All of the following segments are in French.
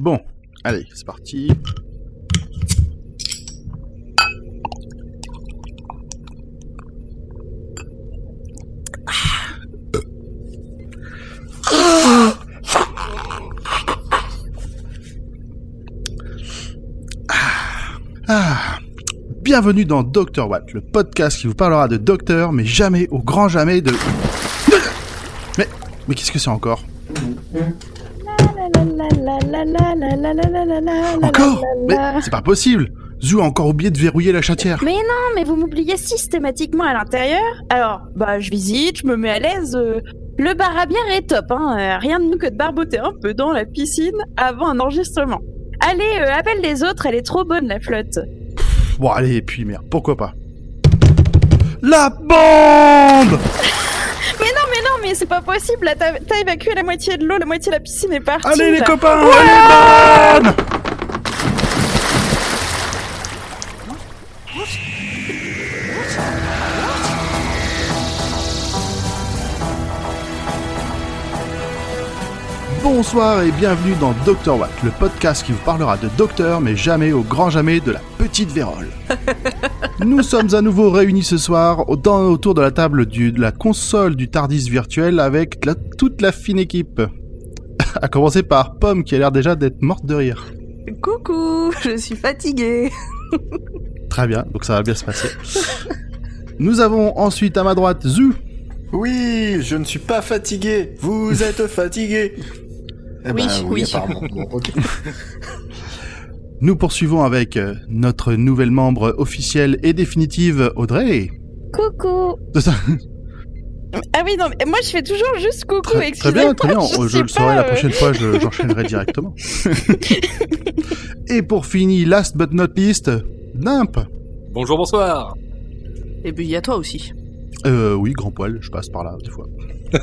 Bon, allez, c'est parti. Ah. Bienvenue dans Dr Watt, le podcast qui vous parlera de docteur, mais jamais, au grand jamais, de... Mais, mais qu'est-ce que c'est encore? Encore Mais c'est pas possible Zou a encore oublié de verrouiller la chatière. Mais non, mais vous m'oubliez systématiquement à l'intérieur. Alors, bah, je visite, je me mets à l'aise. euh, le bar à bière est top, hein. euh, rien de mieux que de barboter un peu dans la piscine avant un enregistrement. Allez, euh, appelle les autres, elle est trop bonne la flotte. Bon, allez, et puis merde, pourquoi pas La bombe mais c'est pas possible. Là, t'as évacué la moitié de l'eau, la moitié de la piscine est partie. Allez les copains, elle est Bonsoir et bienvenue dans Dr Watt, le podcast qui vous parlera de docteur, mais jamais au grand jamais de la petite vérole. Nous sommes à nouveau réunis ce soir dans- autour de la table du- de la console du Tardis virtuel avec la- toute la fine équipe. À commencer par Pomme qui a l'air déjà d'être morte de rire. Coucou, je suis fatiguée. Très bien, donc ça va bien se passer. Nous avons ensuite à ma droite Zu. Oui, je ne suis pas fatigué. Vous êtes fatigué. Eh Oui, ben, oui. apparemment. Bon, ok. Nous poursuivons avec euh, notre nouvelle membre officielle et définitive Audrey. Coucou. Ah oui, non, mais moi je fais toujours juste coucou, Très, très bien, très bien. je Je, sais le saurai la euh. prochaine fois, je- j'enchaînerai directement. et pour finir, last but not least, Nimp. Bonjour, bonsoir. Et puis il y a toi aussi. Euh, oui, grand poil, je passe par là des fois.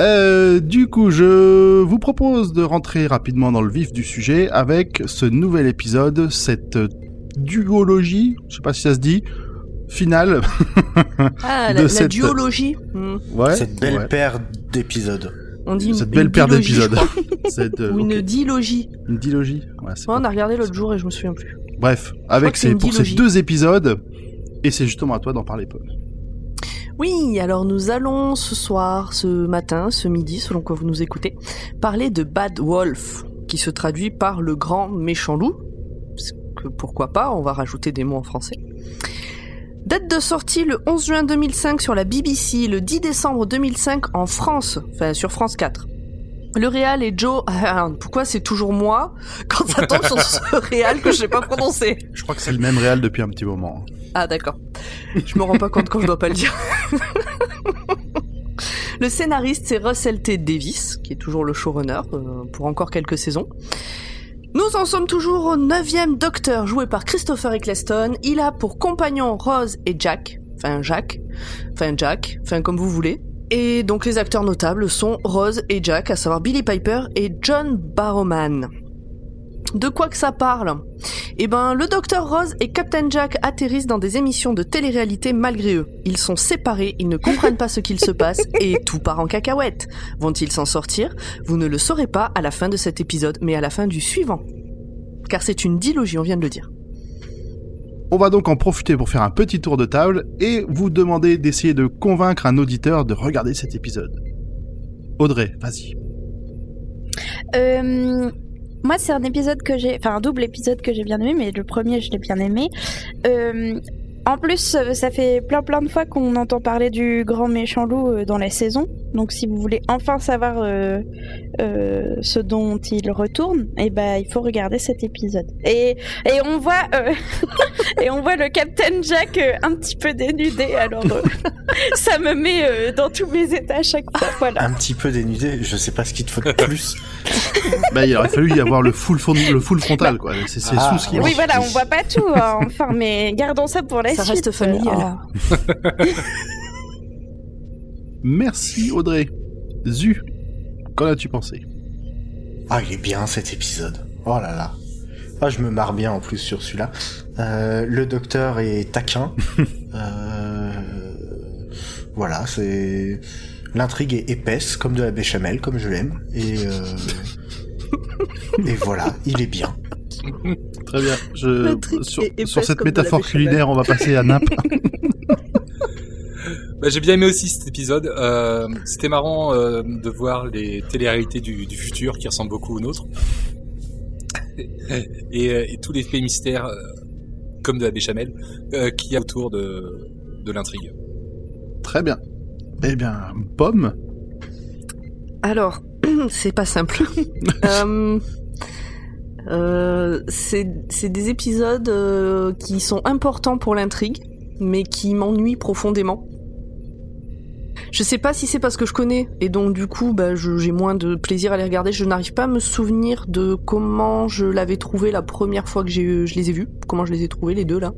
Euh, du coup, je vous propose de rentrer rapidement dans le vif du sujet avec ce nouvel épisode, cette duologie, je sais pas si ça se dit, finale. Ah, De la, la cette- duologie. Hmm. Ouais. Cette belle ouais. paire d'épisodes. On dit Cette une belle paire dilogie, d'épisodes. euh, Ou une dilogie. Une dilogie. Ouais, c'est Ouais, on a regardé l'autre jour et je me souviens plus. Bref, avec ces, une pour ces deux épisodes, et c'est justement à toi d'en parler, Paul. Oui, alors nous allons ce soir, ce matin, ce midi, selon que vous nous écoutez, parler de Bad Wolf, qui se traduit par le grand méchant loup. Parce que pourquoi pas, on va rajouter des mots en français. Date de sortie le 11 juin 2005 sur la BBC, le 10 décembre 2005 en France, enfin sur France 4. Le réal est Joe. Ah, pourquoi c'est toujours moi quand ça tombe sur ce réal que je sais pas prononcer Je crois que c'est le même réel depuis un petit moment. ah d'accord. Je me rends pas compte quand je dois pas le dire. le scénariste c'est Russell T. Davis, qui est toujours le showrunner euh, pour encore quelques saisons. Nous en sommes toujours au neuvième Docteur joué par Christopher Eccleston. Il a pour compagnons Rose et Jack, enfin Jack, enfin Jack, enfin comme vous voulez. Et donc les acteurs notables sont Rose et Jack, à savoir Billy Piper et John Barrowman. De quoi que ça parle? Eh ben, le docteur Rose et Captain Jack atterrissent dans des émissions de télé-réalité malgré eux. Ils sont séparés, ils ne comprennent pas ce qu'il se passe et tout part en cacahuète. Vont-ils s'en sortir? Vous ne le saurez pas à la fin de cet épisode, mais à la fin du suivant. Car c'est une dilogie, on vient de le dire. On va donc en profiter pour faire un petit tour de table et vous demander d'essayer de convaincre un auditeur de regarder cet épisode. Audrey, vas-y. Euh, moi, c'est un épisode que j'ai, enfin un double épisode que j'ai bien aimé, mais le premier, je l'ai bien aimé. Euh, en plus, ça fait plein plein de fois qu'on entend parler du grand méchant loup euh, dans la saison. Donc, si vous voulez enfin savoir euh, euh, ce dont il retourne, eh ben, il faut regarder cet épisode. Et et on voit euh, et on voit le Captain Jack euh, un petit peu dénudé. Alors, euh, ça me met euh, dans tous mes états à chaque fois. Voilà. Un petit peu dénudé, je sais pas ce qu'il te faut de plus. Bah, il aurait fallu y avoir le full, fron- le full frontal, quoi. C'est c'est Ah, sous ce qui Oui, voilà, on voit pas tout, hein, enfin, mais gardons ça pour la Ça suite. reste familial. Oh. Merci, Audrey. Zu, qu'en as-tu pensé? Ah, il est bien cet épisode. Oh là là. Ah, je me marre bien en plus sur celui-là. Euh, le docteur est taquin. Euh, voilà, c'est l'intrigue est épaisse comme de la béchamel, comme je l'aime. Et euh, Et voilà, il est bien. Très bien. Je, sur, épaisse sur cette métaphore culinaire, on va passer à Naples. Bah, j'ai bien aimé aussi cet épisode. Euh, C'était marrant euh, de voir les téléréalités du, du futur qui ressemblent beaucoup aux nôtres. et, et tous les faits mystères, euh, comme de la béchamel, euh, qu'il y a autour de, de l'intrigue. Très bien. Eh bien, pomme. Alors, c'est pas simple. Euh, euh, c'est des épisodes euh, qui sont importants pour l'intrigue, mais qui m'ennuient profondément. Je sais pas si c'est parce que je connais, et donc du coup, bah, j'ai moins de plaisir à les regarder. Je n'arrive pas à me souvenir de comment je l'avais trouvé la première fois que j'ai- je les ai vus, comment je les ai trouvés, les deux là.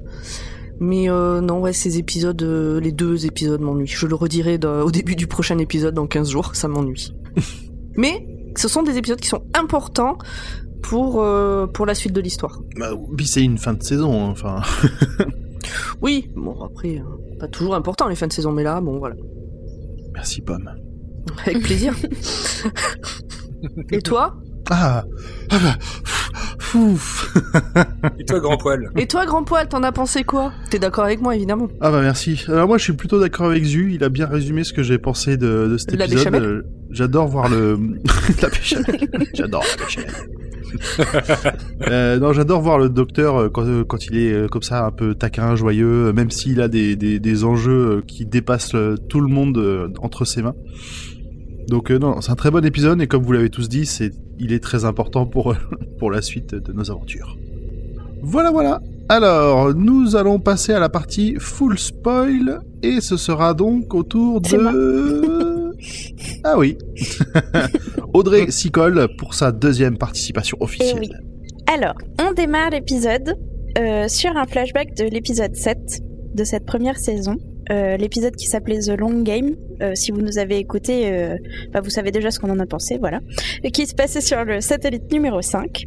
Mais euh, non, ouais, ces épisodes, euh, les deux épisodes m'ennuient. Je le redirai au début du prochain épisode dans 15 jours, ça m'ennuie. Mais ce sont des épisodes qui sont importants pour, euh, pour la suite de l'histoire. Bah, c'est une fin de saison, hein, enfin. Oui, bon après, euh, pas toujours important les fins de saison, mais là, bon voilà. Merci, pomme. Avec plaisir. Et toi? Ah, ah bah, Fouf. Et toi, grand poil? Et toi, grand poil, t'en as pensé quoi? T'es d'accord avec moi, évidemment. Ah bah merci. Alors moi je suis plutôt d'accord avec Zu, il a bien résumé ce que j'ai pensé de, de cet La épisode. Euh, J'adore voir le... la. J'adore la béchamel. Euh, non, j'adore voir le docteur euh, quand, euh, quand il est comme ça un peu taquin, joyeux, même s'il a des, des, des enjeux qui dépassent tout le monde entre ses mains. Donc euh, non, c'est un très bon épisode et comme vous l'avez tous dit, c'est il est très important pour pour la suite de nos aventures. Voilà, voilà. Alors, nous allons passer à la partie full spoil et ce sera donc autour de ah oui, Audrey s'y colle pour sa deuxième participation officielle. Eh oui. Alors, on démarre l'épisode euh, sur un flashback de l'épisode 7 de cette première saison. Euh, l'épisode qui s'appelait The Long Game. Euh, si vous nous avez écouté, euh, bah, vous savez déjà ce qu'on en a pensé, voilà. Qui se passait sur le satellite numéro 5.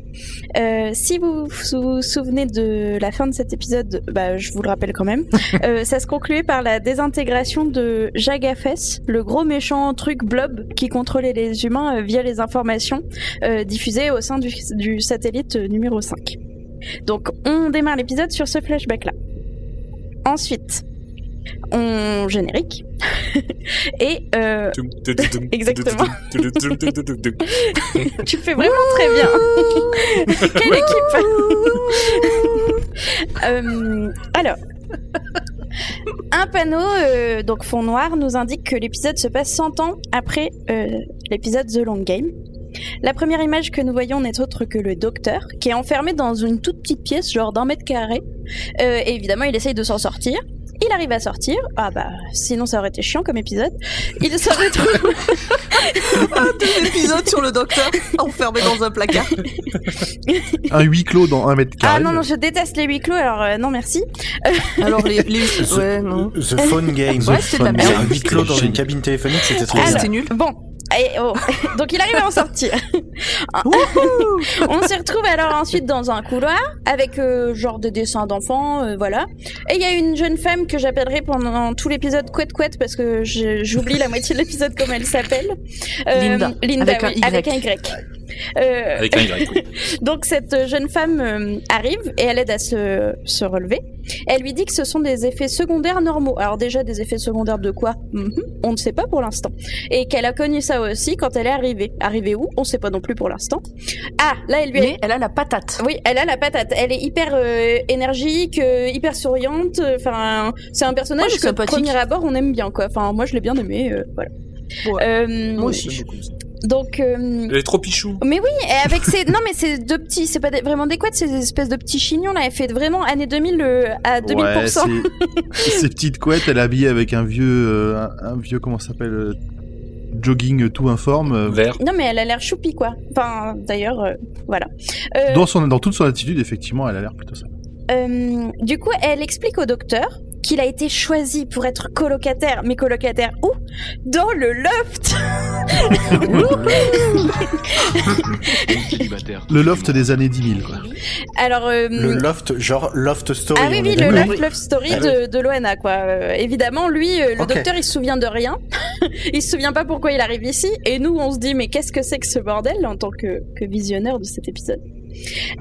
Euh, si vous vous souvenez de la fin de cet épisode, bah, je vous le rappelle quand même. Ça se concluait par la désintégration de Jagafes, le gros méchant truc blob qui contrôlait les humains via les informations diffusées au sein du, du satellite numéro 5. Donc on démarre l'épisode sur ce flashback-là. Ensuite, on générique. Et euh, Exactement. tu fais vraiment très bien. Quelle équipe Euh, Alors, un panneau, euh, donc fond noir, nous indique que l'épisode se passe 100 ans après euh, l'épisode The Long Game. La première image que nous voyons n'est autre que le docteur, qui est enfermé dans une toute petite pièce, genre d'un mètre carré. Euh, et évidemment, il essaye de s'en sortir. Il arrive à sortir. Ah bah, sinon ça aurait été chiant comme épisode. Il se retrouve... Deux épisodes sur le docteur enfermé dans un placard. Un huis clos dans un mètre carré. Ah non, non, je déteste les huis clos, alors euh, non merci. Alors les, les... ouais non. The Phone Game. Ouais, c'était de la C'est merde. un huis clos dans une cabine téléphonique, c'était trop Ah, bien. c'était nul. Bon. Et, oh. Donc il arrive à en sortir. On se retrouve alors ensuite dans un couloir avec euh, genre des dessins d'enfants, euh, voilà. Et il y a une jeune femme que j'appellerai pendant tout l'épisode Couette Couette parce que j'oublie la moitié de l'épisode comment elle s'appelle. Euh, Linda. Linda, Avec un oui, Y. avec un Y. Euh, Avec un Y, oui. donc cette jeune femme euh, arrive et elle aide à se, se relever. Elle lui dit que ce sont des effets secondaires normaux. Alors déjà des effets secondaires de quoi? Mhm, On ne sait pas pour l'instant. Et qu'elle a connu ça aussi quand elle est arrivée. Arrivée où? On ne sait pas non plus pour l'instant. Ah, là elle lui elle a la patate. Oui, elle a la patate. Elle est hyper euh, énergique, euh, hyper souriante. Enfin, c'est un personnage Ouais, que sympathique. premier abord on aime bien quoi. Enfin, moi je l'ai bien aimé. euh, voilà. Ouais. Euh, Moi aussi. Donc, euh, Elle est trop pichou. mais oui, et avec ces non mais c'est deux petits, c'est pas vraiment des c'est des espèces de petits chignons là. Elle fait vraiment année 2000 euh, à 2000%. Ouais, ces petites couettes, elle est habillée avec un vieux, euh, un, un vieux comment ça s'appelle, euh, jogging tout informe. euh, Vert. non mais elle a l'air choupi quoi. Enfin d'ailleurs, euh, voilà. Euh, Dans, son, dans toute son attitude, effectivement, elle a l'air plutôt ça. Euh, du coup, elle explique au docteur qu'il a été choisi pour être colocataire. Mais colocataire où? Dans le loft. Le loft des années 10 000, quoi. Alors, euh, Le loft, genre Loft Story. ah oui, oui, le loft, love story Ah de, de Loana, quoi. Euh, évidemment, lui, euh, le docteur, il se souvient de rien. il se souvient pas pourquoi il arrive ici. Et nous, on se dit, mais qu'est-ce que c'est que ce bordel en tant que, que visionneur de cet épisode?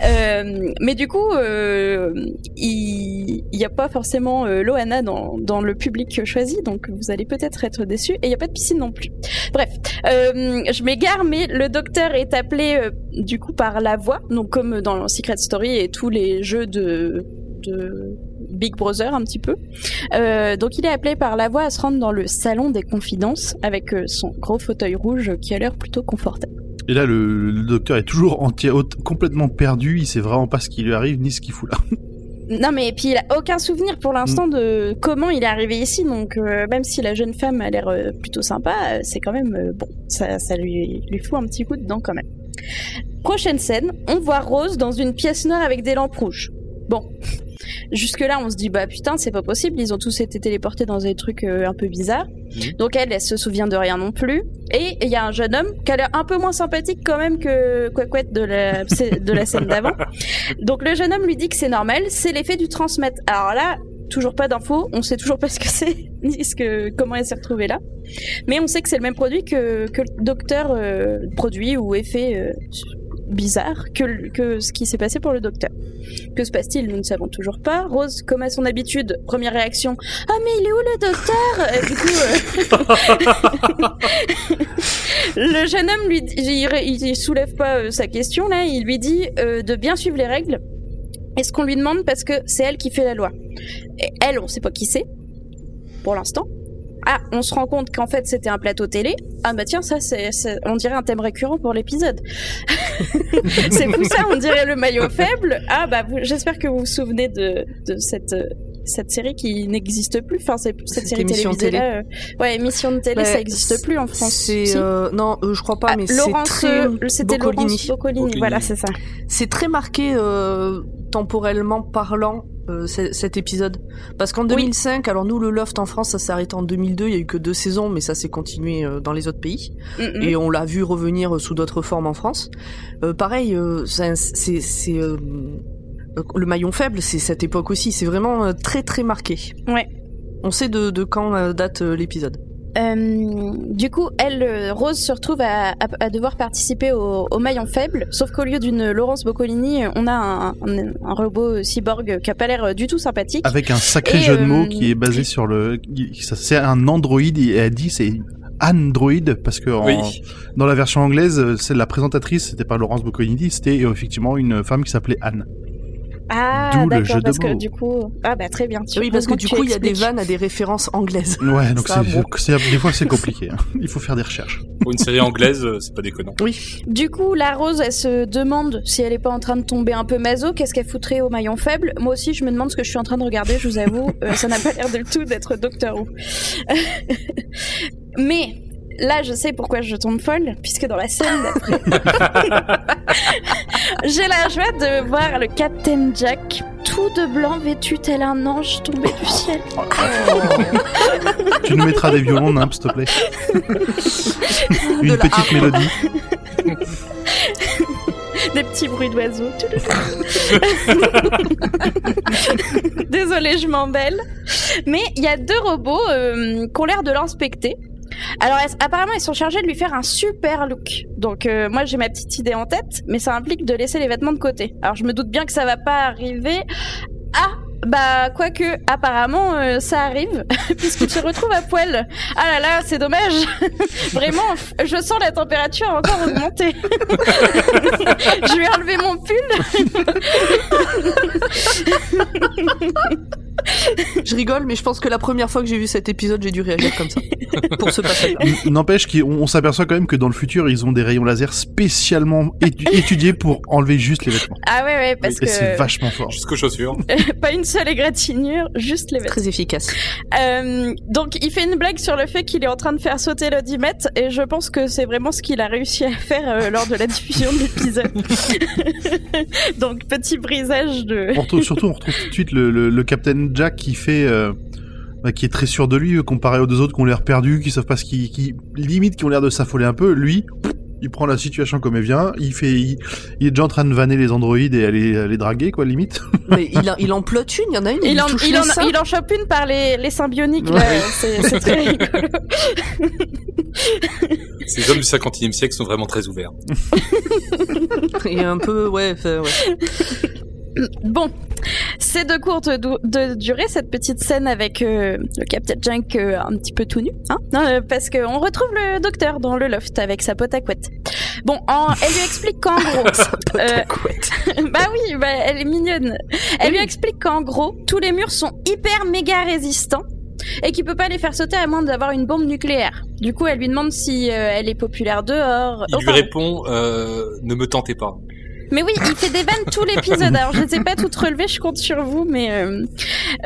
Euh, mais du coup, euh, il n'y a pas forcément euh, Loana dans, le public choisi, donc vous allez peut-être être déçus. Et il n'y a pas de piscine non plus. Bref, euh, je m'égare, mais le docteur est appelé du coup par la voix, donc comme dans Secret Story et tous les jeux de, Big Brother un petit peu. Donc il est appelé par la voix à se rendre dans le salon des confidences avec son gros fauteuil rouge qui a l'air plutôt confortable. Et là, le, le docteur est toujours entier, complètement perdu. Il sait vraiment pas ce qui lui arrive ni ce qu'il fout là. Non mais puis il a aucun souvenir pour l'instant mm. de comment il est arrivé ici donc euh, même si la jeune femme a l'air euh, plutôt sympa euh, c'est quand même bon ça, ça lui, lui fout un petit coup dedans quand même. Prochaine scène on voit Rose dans une pièce noire avec des lampes rouges. Bon Jusque-là, on se dit, bah putain, c'est pas possible, ils ont tous été téléportés dans des trucs euh, un peu bizarres. Mhm. Donc elle, elle se souvient de rien non plus. Et il y a un jeune homme qui a l'air un peu moins sympathique quand même que Quaquette de la, de la scène d'avant. Donc le jeune homme lui dit que c'est normal, c'est l'effet du transmettre. Alors là, toujours pas d'infos, on sait toujours pas ce que c'est, ni ce que, comment elle s'est retrouvée là. Mais on sait que c'est le même produit que, que le docteur euh, produit ou effet euh, bizarre que, que ce qui s'est passé pour le docteur. Que se passe-t-il Nous ne savons toujours pas. Rose, comme à son habitude, première réaction Ah, mais il est où le docteur? Du coup, euh, le jeune homme lui, il, soulève pas euh, sa question là. Il lui dit euh, de bien suivre les règles. est ce qu'on lui demande parce que c'est elle qui fait la loi. Et elle, on sait pas qui c'est pour l'instant. Ah, on se rend compte qu'en fait c'était un plateau télé. Ah bah tiens, ça on dirait un thème récurrent pour l'épisode. c'est fou ça, on dirait le maillot faible. Ah bah j'espère que vous vous souvenez de, de cette cette série qui n'existe plus. Enfin, c'est cette série télévisée télé. là. Euh, ouais, émission de télé, ça n'existe plus en France. C'est euh, non, euh, je crois pas, ah, mais c'est très c'était Laurence Boccolini. Voilà, c'est ça. C'est très marqué temporellement parlant euh, cet épisode Parce qu'en 2005, alors nous le Loft en France, ça s'est arrêté en 2002, il y a eu que deux saisons, mais ça s'est continué euh, dans les autres pays. Et on l'a vu revenir euh, sous d'autres formes en France. pareil, c'est le maillon faible, c'est cette époque aussi. C'est vraiment très très marqué. Ouais. On sait de, de quand date l'épisode. Euh, du coup, elle, euh, Rose, se retrouve à, devoir participer au, maillon faible, sauf qu'au lieu d'une Laurence Boccolini, on a un, robot cyborg qui a pas l'air du tout sympathique. Avec un sacré jeu de mots euh, qui est basé sur le... C'est un Android, et elle dit c'est Android parce que dans la version anglaise, c'est la présentatrice, c'était pas Laurence Boccolini, c'était effectivement une femme qui s'appelait Anne. Ah, d'accord, parce que du coup, ah bah très bien. oui, parce que du coup, il y a des vannes à des références anglaises. Ouais, donc c'est, des fois c'est compliqué. Hein. Il faut faire des recherches. Pour une série anglaise, euh, c'est pas déconnant. Oui. Du coup, la Rose, elle se demande si elle est pas en train de tomber un peu maso. Qu'est-ce qu'elle foutrait au maillon faible? Moi aussi, je me demande ce que je suis en train de regarder. Je vous avoue, euh, ça n'a pas l'air du tout d'être Doctor Who. Mais là, je sais pourquoi je tombe folle, puisque dans la scène d'après, j'ai la joie de voir le Captain Jack tout de blanc vêtu tel un ange tombé du ciel. tu nous mettras des violons, Nimp, s'il te plaît. Une petite mélodie. des petits bruits d'oiseaux. Désolée, je m'embelle. Mais il y a deux robots euh, qui ont l'air de l'inspecter. Alors apparemment ils sont chargés de lui faire un super look. Donc euh, moi j'ai ma petite idée en tête, mais ça implique de laisser les vêtements de côté. Alors je me doute bien que ça va pas arriver. Ah bah, quoique, apparemment, euh, ça arrive, puisqu'il se retrouve à poil. Ah là là, c'est dommage. Vraiment, je sens la température encore augmenter. je vais enlever mon pull. je rigole, mais je pense que la première fois que j'ai vu cet épisode, j'ai dû réagir comme ça. pour ce passage. N'empêche qu'on s'aperçoit quand même que dans le futur, ils ont des rayons laser spécialement étudiés pour enlever juste les vêtements. Ah ouais, ouais, parce que. c'est vachement fort. Jusqu'aux chaussures. Pas une seule égratignure, juste les vêtements. Très efficace. Euh, donc, il fait une blague sur le fait qu'il est en train de faire sauter l'audimat, et je pense que c'est vraiment ce qu'il a réussi à faire euh, lors de la diffusion de l'épisode. donc, petit brisage de. On retrouve, surtout, on retrouve tout de suite le, le, le Captain Jack qui fait euh, bah, qui est très sûr de lui comparé aux deux autres qui ont l'air perdus, qui savent pas ce qui, qui limite qui ont l'air de s'affoler un peu. Lui, Il prend la situation comme elle vient. Il fait, il, il est déjà en train de vanner les androïdes et aller les draguer, quoi, limite. Mais il, en- il en une, il y en a une, il, Il en, touche il, les en, seins. il en chope une par les, les seins bioniques, là. C'est très rigolo. Ces hommes du 50e siècle sont vraiment très ouverts. Il est un peu, ouais, fait- ouais. Bon, c'est de courte de durée cette petite scène avec euh, le Captain Junk euh, un petit peu tout nu, hein, Non, euh, parce qu'on retrouve le docteur dans le loft avec sa pote à couette. Bon, en- elle lui explique qu'en gros, euh, bah oui, bah, elle est mignonne. Elle lui explique qu'en gros, tous les murs sont hyper méga résistants et qu'il peut pas les faire sauter à moins d'avoir une bombe nucléaire. Du coup, elle lui demande si euh, elle est populaire dehors. Il lui répond ne me tentez pas. Mais oui, il fait des vannes tout l'épisode. Alors je ne sais pas toutes relever, je compte sur vous, mais euh,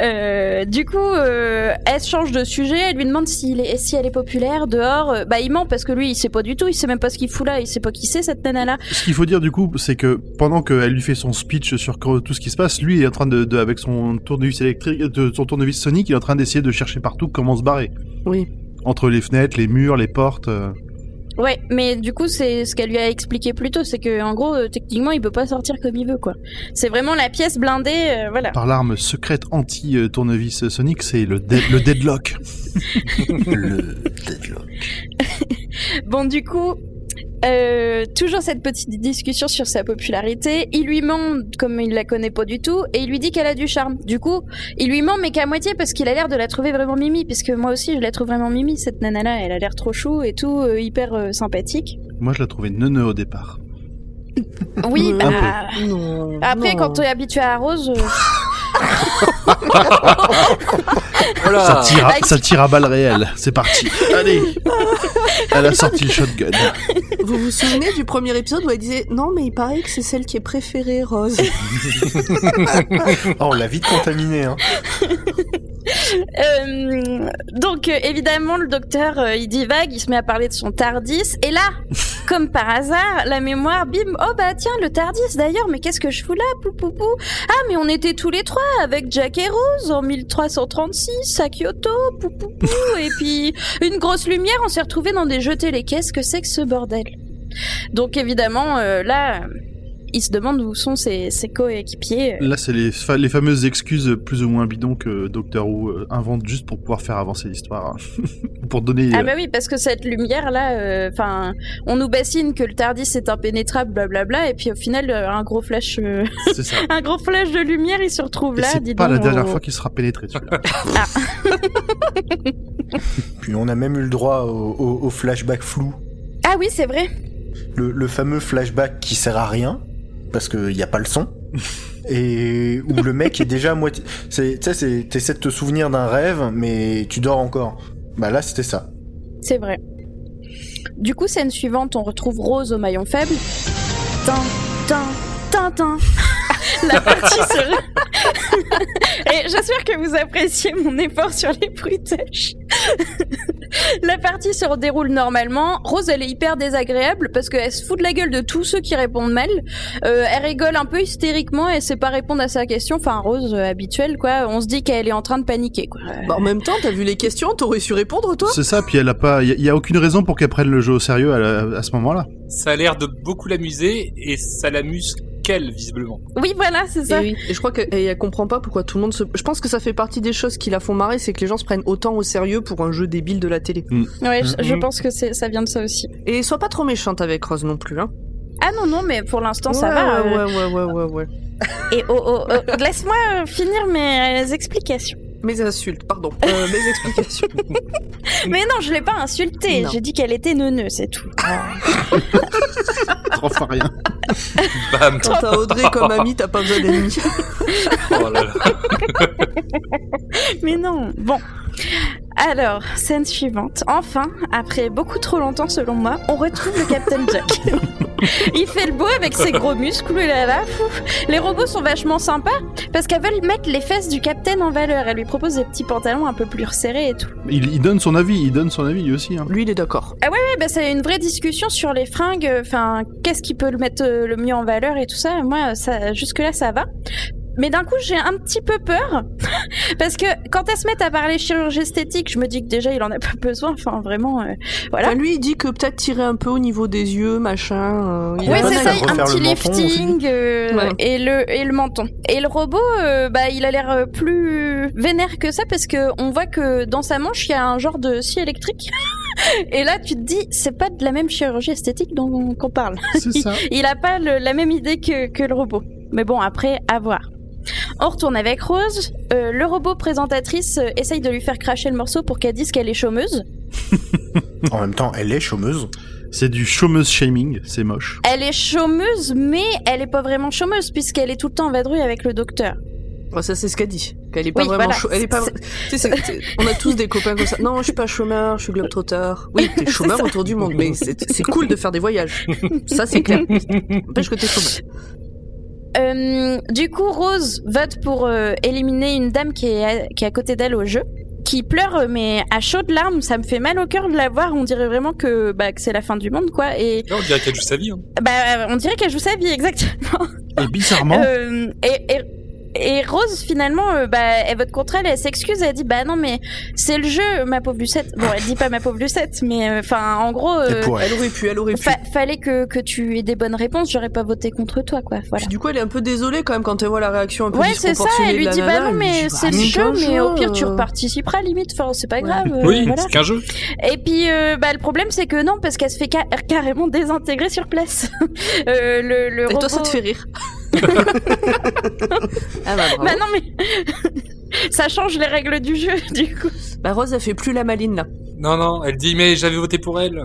euh, du coup, euh, elle change de sujet. Elle lui demande s'il est, si elle est populaire dehors. Euh, Bah il ment parce que lui, il sait pas du tout. Il sait même pas ce qu'il fout là. Il sait pas qui c'est cette nana là. Ce qu'il faut dire du coup, c'est que pendant qu'elle lui fait son speech sur tout ce qui se passe, lui il est en train de, de- avec son tournevis électrique, de, son tournevis sonique, il est en train d'essayer de chercher partout comment se barrer. Oui. Entre les fenêtres, les murs, les portes. Ouais, mais du coup, c'est ce qu'elle lui a expliqué plus tôt, c'est que en gros, euh, techniquement, il peut pas sortir comme il veut, quoi. C'est vraiment la pièce blindée, euh, voilà. Par l'arme secrète anti-tournevis sonique, c'est le, dead- le deadlock. Le deadlock. Bon, du coup, euh, toujours cette petite discussion sur sa popularité. Il lui ment comme il la connaît pas du tout et il lui dit qu'elle a du charme. Du coup, il lui ment mais qu'à moitié parce qu'il a l'air de la trouver vraiment mimi. Puisque moi aussi, je la trouve vraiment mimi cette nana-là. Elle a l'air trop chou et tout, euh, hyper euh, sympathique. Moi je la trouvais neuneu au départ. Oui, Un bah. Non. Après, non. quand t'es habitué à Rose, Ça tire, à, ça tire à balles réelles. C'est parti. Allez. Elle a sorti le shotgun. Vous vous souvenez du premier épisode où elle disait non mais il paraît que c'est celle qui est préférée Rose. Oh, on l'a vite contaminé, hein. Euh, donc euh, évidemment le docteur euh, il divague, il se met à parler de son Tardis. Et là, comme par hasard, la mémoire bim, oh bah tiens le Tardis d'ailleurs, mais qu'est-ce que je fous là, pou pou pou? Ah mais on était tous les trois avec Jack et Rose en 1336 à Kyoto, pou pou pou. Et puis une grosse lumière, on s'est retrouvés dans des jeux télé. Qu'est-ce que c'est que ce bordel? Donc évidemment euh, là, il se demande où sont ses, ses coéquipiers. Là, c'est les, fa- les fameuses excuses plus ou moins bidons que Doctor Who euh, invente juste pour pouvoir faire avancer l'histoire. hein. pour donner. Ah euh, bah oui, parce que cette lumière-là, enfin, on nous bassine que le Tardis est impénétrable, blablabla, et puis au final, euh, un gros flash, euh, ça. un gros flash de lumière, il se retrouve Et là. c'est pas la dernière on- fois qu'il sera pénétré celui-là. Puis on a même eu le droit au, au- au flashback flou. Ah oui, c'est vrai. Le, le fameux flashback qui sert à rien, parce qu'il n'y a pas le son. Et où le mec est déjà à moitié. Tu sais, t'essaies de te souvenir d'un rêve, mais tu dors encore. Bah là, c'était ça. C'est vrai. Du coup, scène suivante, on retrouve Rose au maillon faible. Tin, tin, tin, tin. La partie se... Et j'espère que vous appréciez mon effort sur les bruitages. la partie se déroule normalement. Rose, elle est hyper désagréable parce qu'elle se fout de la gueule de tous ceux qui répondent mal. Euh, elle rigole un peu hystériquement et sait pas répondre à sa question. Enfin, Rose, euh, habituelle, quoi. On se dit qu'elle est en train de paniquer, quoi. Bah, en même temps, t'as vu les questions, t'aurais su répondre toi C'est ça, puis elle a pas. Il y, a aucune raison pour qu'elle prenne le jeu au sérieux à, à ce moment-là. Ça a l'air de beaucoup l'amuser et ça l'amuse qu'elle, visiblement. Oui, voilà, c'est Et, ça. oui. Et je crois qu'elle elle comprend pas pourquoi tout le monde se. Je pense que ça fait partie des choses qui la font marrer, c'est que les gens se prennent autant au sérieux pour un jeu débile de la télé. Ouais, je, je Mhm. pense que ça vient de ça aussi. Et sois pas trop méchante avec Rose non plus, hein. Ah non, non, mais pour l'instant, ça Ouais, va. euh, Ouais, ouais, ouais, ouais, ouais. Et oh, oh, oh, laisse-moi euh, finir mes euh, explications. Mes insultes, pardon. Euh, mes explications. Mais non, je l'ai pas insultée. J'ai dit qu'elle était neuneu, c'est tout. Enfin rien. Bam Quand t'as Audrey comme amie, t'as pas besoin d'ennemis. Oh là là. Mais non. Bon. Alors, scène suivante. Enfin, après beaucoup trop longtemps selon moi, on retrouve le Captain Jack. Il fait le beau avec ses gros muscles, là là. fouf. Les robots sont vachement sympas parce qu'elles veulent mettre les fesses du Captain en valeur. Elle lui propose des petits pantalons un peu plus resserrés et tout. Il, il donne son avis, il donne son avis lui aussi. hein. Lui, il est d'accord. Ouais, bah, c'est une vraie discussion sur les fringues. Enfin, qu'est-ce qui peut le mettre euh, le mieux en valeur et tout ça. Moi, ça, jusque-là, ça va. Mais d'un coup, j'ai un petit peu peur. parce que quand elles se mettent à parler chirurgie esthétique, je me dis que déjà, il en a pas besoin. Enfin, vraiment, euh, voilà. Enfin, lui, il dit que peut-être tirer un peu au niveau des yeux, machin. euh, il pas c'est ça, un petit lifting euh, Ouais. et le et le menton. Et le robot, euh, bah, il a l'air euh, plus vénère que ça parce que on voit que dans sa manche, il y a un genre de scie électrique. Et là, tu te dis, c'est pas de la même chirurgie esthétique dont qu'on parle. C'est ça. Il a pas le- la même idée que, que le robot. Mais bon, après, à voir. On retourne avec Rose. Euh, le robot présentatrice euh, essaye de lui faire cracher le morceau pour qu'elle dise qu'elle est chômeuse. En même temps, elle est chômeuse. C'est du chômeuse shaming, c'est moche. Elle est chômeuse, mais elle est pas vraiment chômeuse puisqu'elle est tout le temps en vadrouille avec le docteur. Ouais, ça, c'est ce qu'elle dit. Qu'elle est pas Oui, vraiment voilà. Elle est pas. On a tous des copains comme ça. Non, je suis pas chômeur, je suis globetrotter. Oui, t'es chômeur autour du monde, mais c'est c'est cool de faire des voyages. Ça, c'est clair. N'empêche que t'es chômeur. Euh, du coup, Rose vote pour euh, éliminer une dame qui est à, qui est à côté d'elle au jeu, qui pleure mais à chaudes larmes. Ça me fait mal au cœur de la voir. On dirait vraiment que bah, que c'est la fin du monde, quoi. Et on dirait qu'elle joue sa vie. Hein. bah, on dirait qu'elle joue sa vie exactement. Et bizarrement, Euh, et, et, et Rose, finalement, euh, bah, elle vote contre elle, elle s'excuse, elle dit Bah non, mais c'est le jeu, ma pauvre Lucette. Bon, elle dit pas ma pauvre Lucette, mais euh, enfin, en gros, euh, elle. Aurait pu, elle aurait pu. fa- fallait que, que tu aies des bonnes réponses, j'aurais pas voté contre toi, quoi. Voilà. Puis du coup, elle est un peu désolée quand même quand elle voit la réaction un peu Ouais, c'est ça, disproportionnée elle lui dit Bah non, mais c'est bah, le jeu, mais au pire, tu reparticiperas, limite, enfin, c'est pas grave. euh, oui, voilà. c'est qu'un jeu. Et puis, euh, bah, le problème, c'est que non, parce qu'elle se fait ca- carrément désintégrer sur place. euh, le, le Et toi, ça te fait rire. ah bah. Bah non, mais. ça change les règles du jeu, du coup. Bah, Rose, elle fait plus la maline là. Non, non, elle dit, mais j'avais voté pour elle.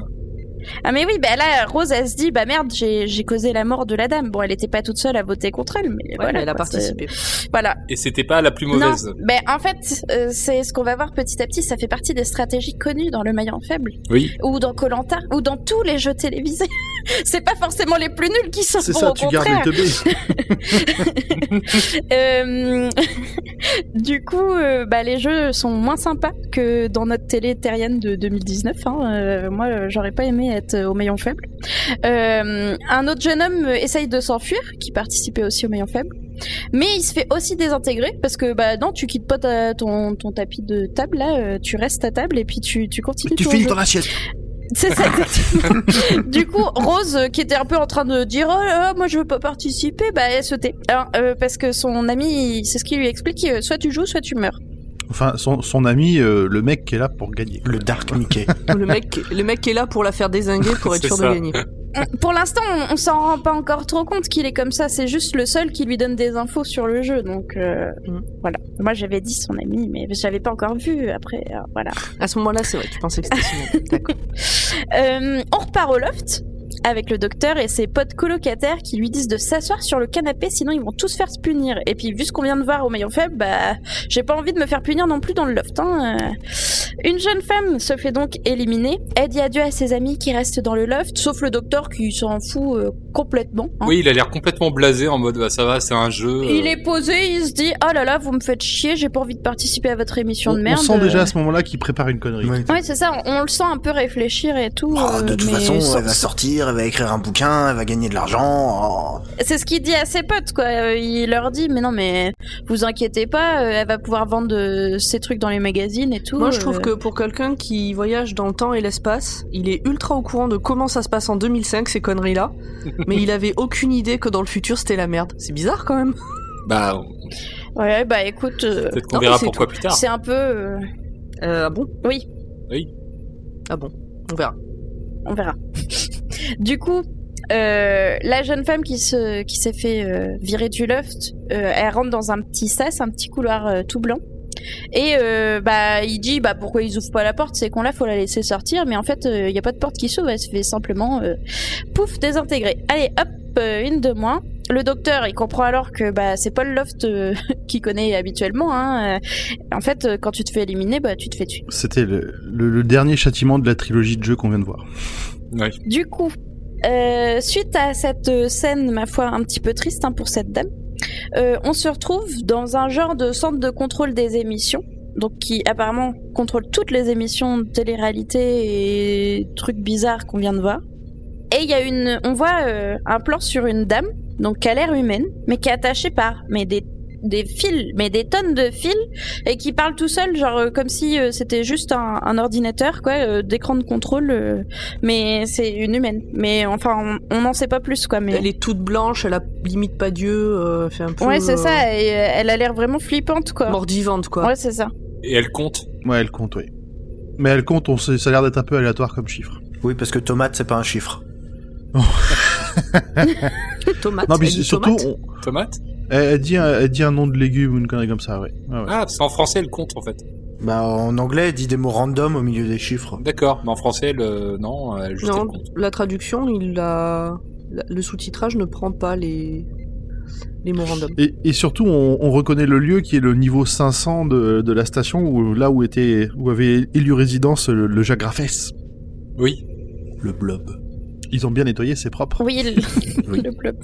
Ah mais oui, bah là, Rose, elle se dit, bah merde, j'ai j'ai causé la mort de la dame. Bon, elle était pas toute seule à voter contre elle, mais Ouais, voilà. mais elle a quoi, participé. Voilà. Et c'était pas la plus mauvaise. Non, ben en fait, euh, c'est ce qu'on va voir petit à petit. Ça fait partie des stratégies connues dans le maillon faible, Oui. ou dans Colanta, ou dans tous les jeux télévisés. c'est pas forcément les plus nuls qui sont c'est bons, ça, au tu gardes les. Euh, du coup, euh, bah, les jeux sont moins sympas que dans notre télé terrienne de 2019. hein. Euh, moi, j'aurais pas aimé être euh, au maillon faible. Euh, un autre jeune homme euh, essaye de s'enfuir, qui participait aussi au maillon faible. Mais il se fait aussi désintégrer parce que bah non, tu quittes pas ta- ton, ton tapis de table là, tu restes à table et puis tu, tu continues. Tu finis ton assiette. C'est ça, exactement. du coup, Rose, qui était un peu en train de dire Oh moi je veux pas participer, bah elle se tait. Alors, euh, parce que son ami, c'est ce qu'il lui explique soit tu joues, soit tu meurs. Enfin, son, son ami, euh, le mec qui est là pour gagner. Le Dark Mickey. le, mec, le mec qui est là pour la faire désinguer pour être sûr ça. de gagner. On- Pour l'instant, on, on s'en rend pas encore trop compte qu'il est comme ça. C'est juste le seul qui lui donne des infos sur le jeu. Donc euh, Mhm. voilà. Moi j'avais dit son ami, mais j'avais pas encore vu. Après, euh, voilà. À ce moment-là, c'est vrai, tu pensais que c'était son mec. D'accord. Euh, on repart au loft avec le docteur et ses potes colocataires qui lui disent de s'asseoir sur le canapé, sinon ils vont tous faire se punir. Et puis vu ce qu'on vient de voir au maillon faible, bah j'ai pas envie de me faire punir non plus dans le loft. Hein. Euh, Une jeune femme se fait donc éliminer. Elle dit adieu à ses amis qui restent dans le loft, sauf le docteur qui s'en fout euh, complètement. hein. Oui, il a l'air complètement blasé en mode, bah, ça va, c'est un jeu. euh, Il est posé, il se dit oh là là, vous me faites chier, j'ai pas envie de participer à votre émission On, de on merde. sent déjà à ce moment-là qu'il prépare une connerie. Ouais, c'est ça, on, on le sent un peu réfléchir et tout. Oh, de euh, toute façon, sans- elle va sortir, elle va écrire un bouquin, elle va gagner de l'argent. oh. C'est ce qu'il dit à ses potes, quoi. Euh, Il leur dit, mais non, mais vous inquiétez pas, euh, elle va pouvoir vendre euh, ses trucs dans les magazines et tout. Moi, je trouve euh. que pour quelqu'un qui voyage dans le temps et l'espace, il est ultra au courant de comment ça se passe en 2005, ces conneries-là. mais il avait aucune idée que dans le futur, c'était la merde. C'est bizarre quand même. Bah, Ouais, bah écoute, euh, peut-être qu'on Non, verra pourquoi plus tard. c'est un peu. euh, Euh, ah bon? Oui. Oui. Ah bon On verra. On verra. du coup. euh, la jeune femme qui se qui s'est fait euh, virer du loft, euh, elle rentre dans un petit sas, un petit couloir tout blanc. Et bah il dit bah pourquoi ils ouvrent pas la porte, c'est qu'on là faut la laisser sortir, mais en fait il y a pas de porte qui s'ouvre, elle se fait simplement pouf désintégrée. Allez hop une de moins. Le docteur il comprend alors que bah c'est pas le loft euh, qu'il connaît habituellement. Hein. Euh, En fait quand tu te fais éliminer bah tu te fais tuer. C'était le, le- le dernier châtiment de la trilogie de jeux qu'on vient de voir. Ouais. Du coup, euh, suite à cette scène, ma foi, un petit peu triste hein, pour cette dame, euh, on se retrouve dans un genre de centre de contrôle des émissions, donc qui apparemment contrôle toutes les émissions de télé-réalité et trucs bizarres qu'on vient de voir. Et il y a une, on voit euh, un plan sur une dame, donc qui a l'air humaine, mais qui est attachée par mais des des fils, mais des tonnes de fils, et qui parle tout seul, genre euh, comme si euh, c'était juste un, un ordinateur, quoi, euh, d'écran de contrôle. euh, mais c'est une humaine. Mais enfin, on n'en sait pas plus, quoi. Mais Elle est toute blanche, elle a limite pas Dieu, euh, fait un peu. ouais, c'est euh, ça. Et, euh, elle a l'air vraiment flippante, quoi. Mort-vivante, quoi. Ouais, c'est ça. Et elle compte? Ouais, elle compte, oui. Mais elle compte, on sait, ça a l'air d'être un peu aléatoire comme chiffre. Oui, parce que tomate, c'est pas un chiffre. Tomate. Non, mais elle dit surtout, tomate. on- Tomate elle, elle dit un, elle dit un nom de légume ou une connerie comme ça, ouais. Ouais, ouais. Ah, parce qu'en français, elle compte en fait. Bah, en anglais, elle dit des mots random au milieu des chiffres. D'accord, mais en français, elle, euh, non, elle juste Non, elle compte. la traduction, il a... la- le sous-titrage ne prend pas les les mots random. Et, et surtout, on, on reconnaît le lieu qui est le niveau 500 de, de la station, où, là où était, où avait élu résidence le, le Jacques Raffès. Oui. Le blob. Ils ont bien nettoyé, c'est propre. Oui, le, Oui. le blob.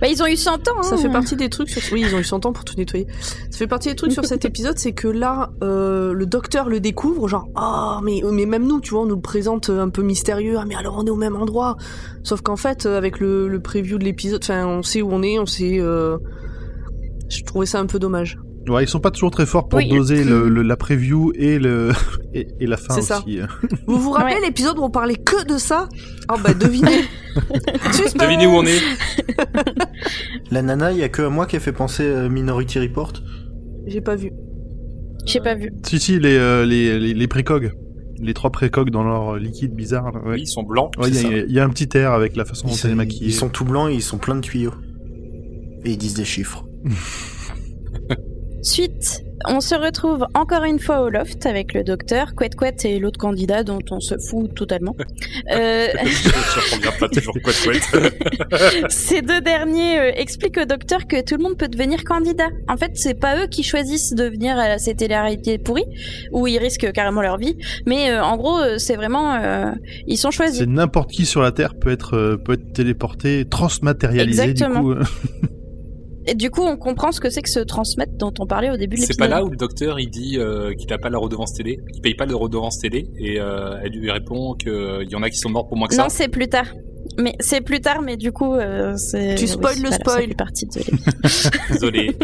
Bah, ils ont eu 100 ans. Ça hein. fait partie des trucs sur... Oui, ils ont eu 100 ans pour tout nettoyer. Ça fait partie des trucs sur cet épisode, c'est que là, euh, le docteur le découvre, genre, ah, mais, mais même nous, tu vois, on nous le présente un peu mystérieux, ah, mais alors on est au même endroit. Sauf qu'en fait, euh, avec le, le preview de l'épisode, enfin, on sait où on est, on sait... euh, Je trouvais ça un peu dommage. Ouais, ils sont pas toujours très forts pour Oui. doser le, le- la preview et le et, et la fin aussi. ça. Vous vous rappelez Ouais. l'épisode où on parlait que de ça? Ah bah devinez Devinez où on est La nana, il y a que à moi qui a fait penser à Minority Report. J'ai pas vu. J'ai pas vu. Si, si, les, euh, les, les, les précogs. Les trois précogs dans leur liquide bizarre. là, ouais. Oui, ils sont blancs. Il y, y a un petit air avec la façon Ils dont sont, elle est maquillée. ils sont tout blancs et ils sont pleins de tuyaux. Et ils disent des chiffres. Suite, on se retrouve encore une fois au loft avec le docteur, Quet Quet et l'autre candidat dont on se fout totalement. Euh, pas toujours ces deux derniers euh, expliquent au docteur que tout le monde peut devenir candidat. En fait, c'est pas eux qui choisissent de venir à cette télé-réalité pourrie, où ils risquent carrément leur vie, mais euh, en gros, euh, c'est vraiment... euh, ils sont choisis. C'est n'importe qui sur la Terre peut être, euh, peut être téléporté, transmatérialisé Exactement. du coup. euh. Et du coup, on comprend ce que c'est que se transmettre dont on parlait au début de C'est pas là où le docteur il dit euh, qu'il a pas la redevance télé, qu'il paye pas de redevance télé, et euh, elle lui répond qu'il y en a qui sont morts pour moins que ça. Non, c'est plus tard. Mais c'est plus tard, mais du coup, euh, c'est. Tu spoil le spoil. Partie de. Désolé.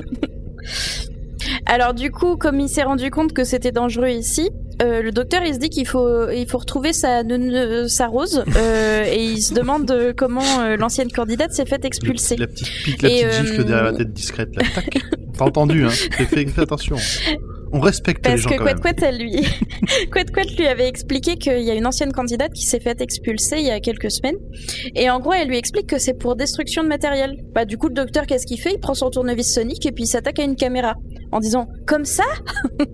Alors du coup, comme il s'est rendu compte que c'était dangereux ici, euh, le docteur il se dit qu'il faut il faut retrouver sa neune- sa rose euh, et il se demande euh, comment euh, l'ancienne candidate s'est faite expulser. La petite pique, la Et, petite gifle euh, derrière la tête discrète. Là. T'as entendu, hein fais, fais- attention. On respecte les Parce gens que quand Quet. Quet, elle lui, Quet Quet lui avait expliqué qu'il y a une ancienne candidate qui s'est faite expulser il y a quelques semaines. Et en gros, elle lui explique que c'est pour destruction de matériel. Bah, du coup, le docteur, qu'est-ce qu'il fait? Il prend son tournevis sonique et puis il s'attaque à une caméra. En disant, comme ça?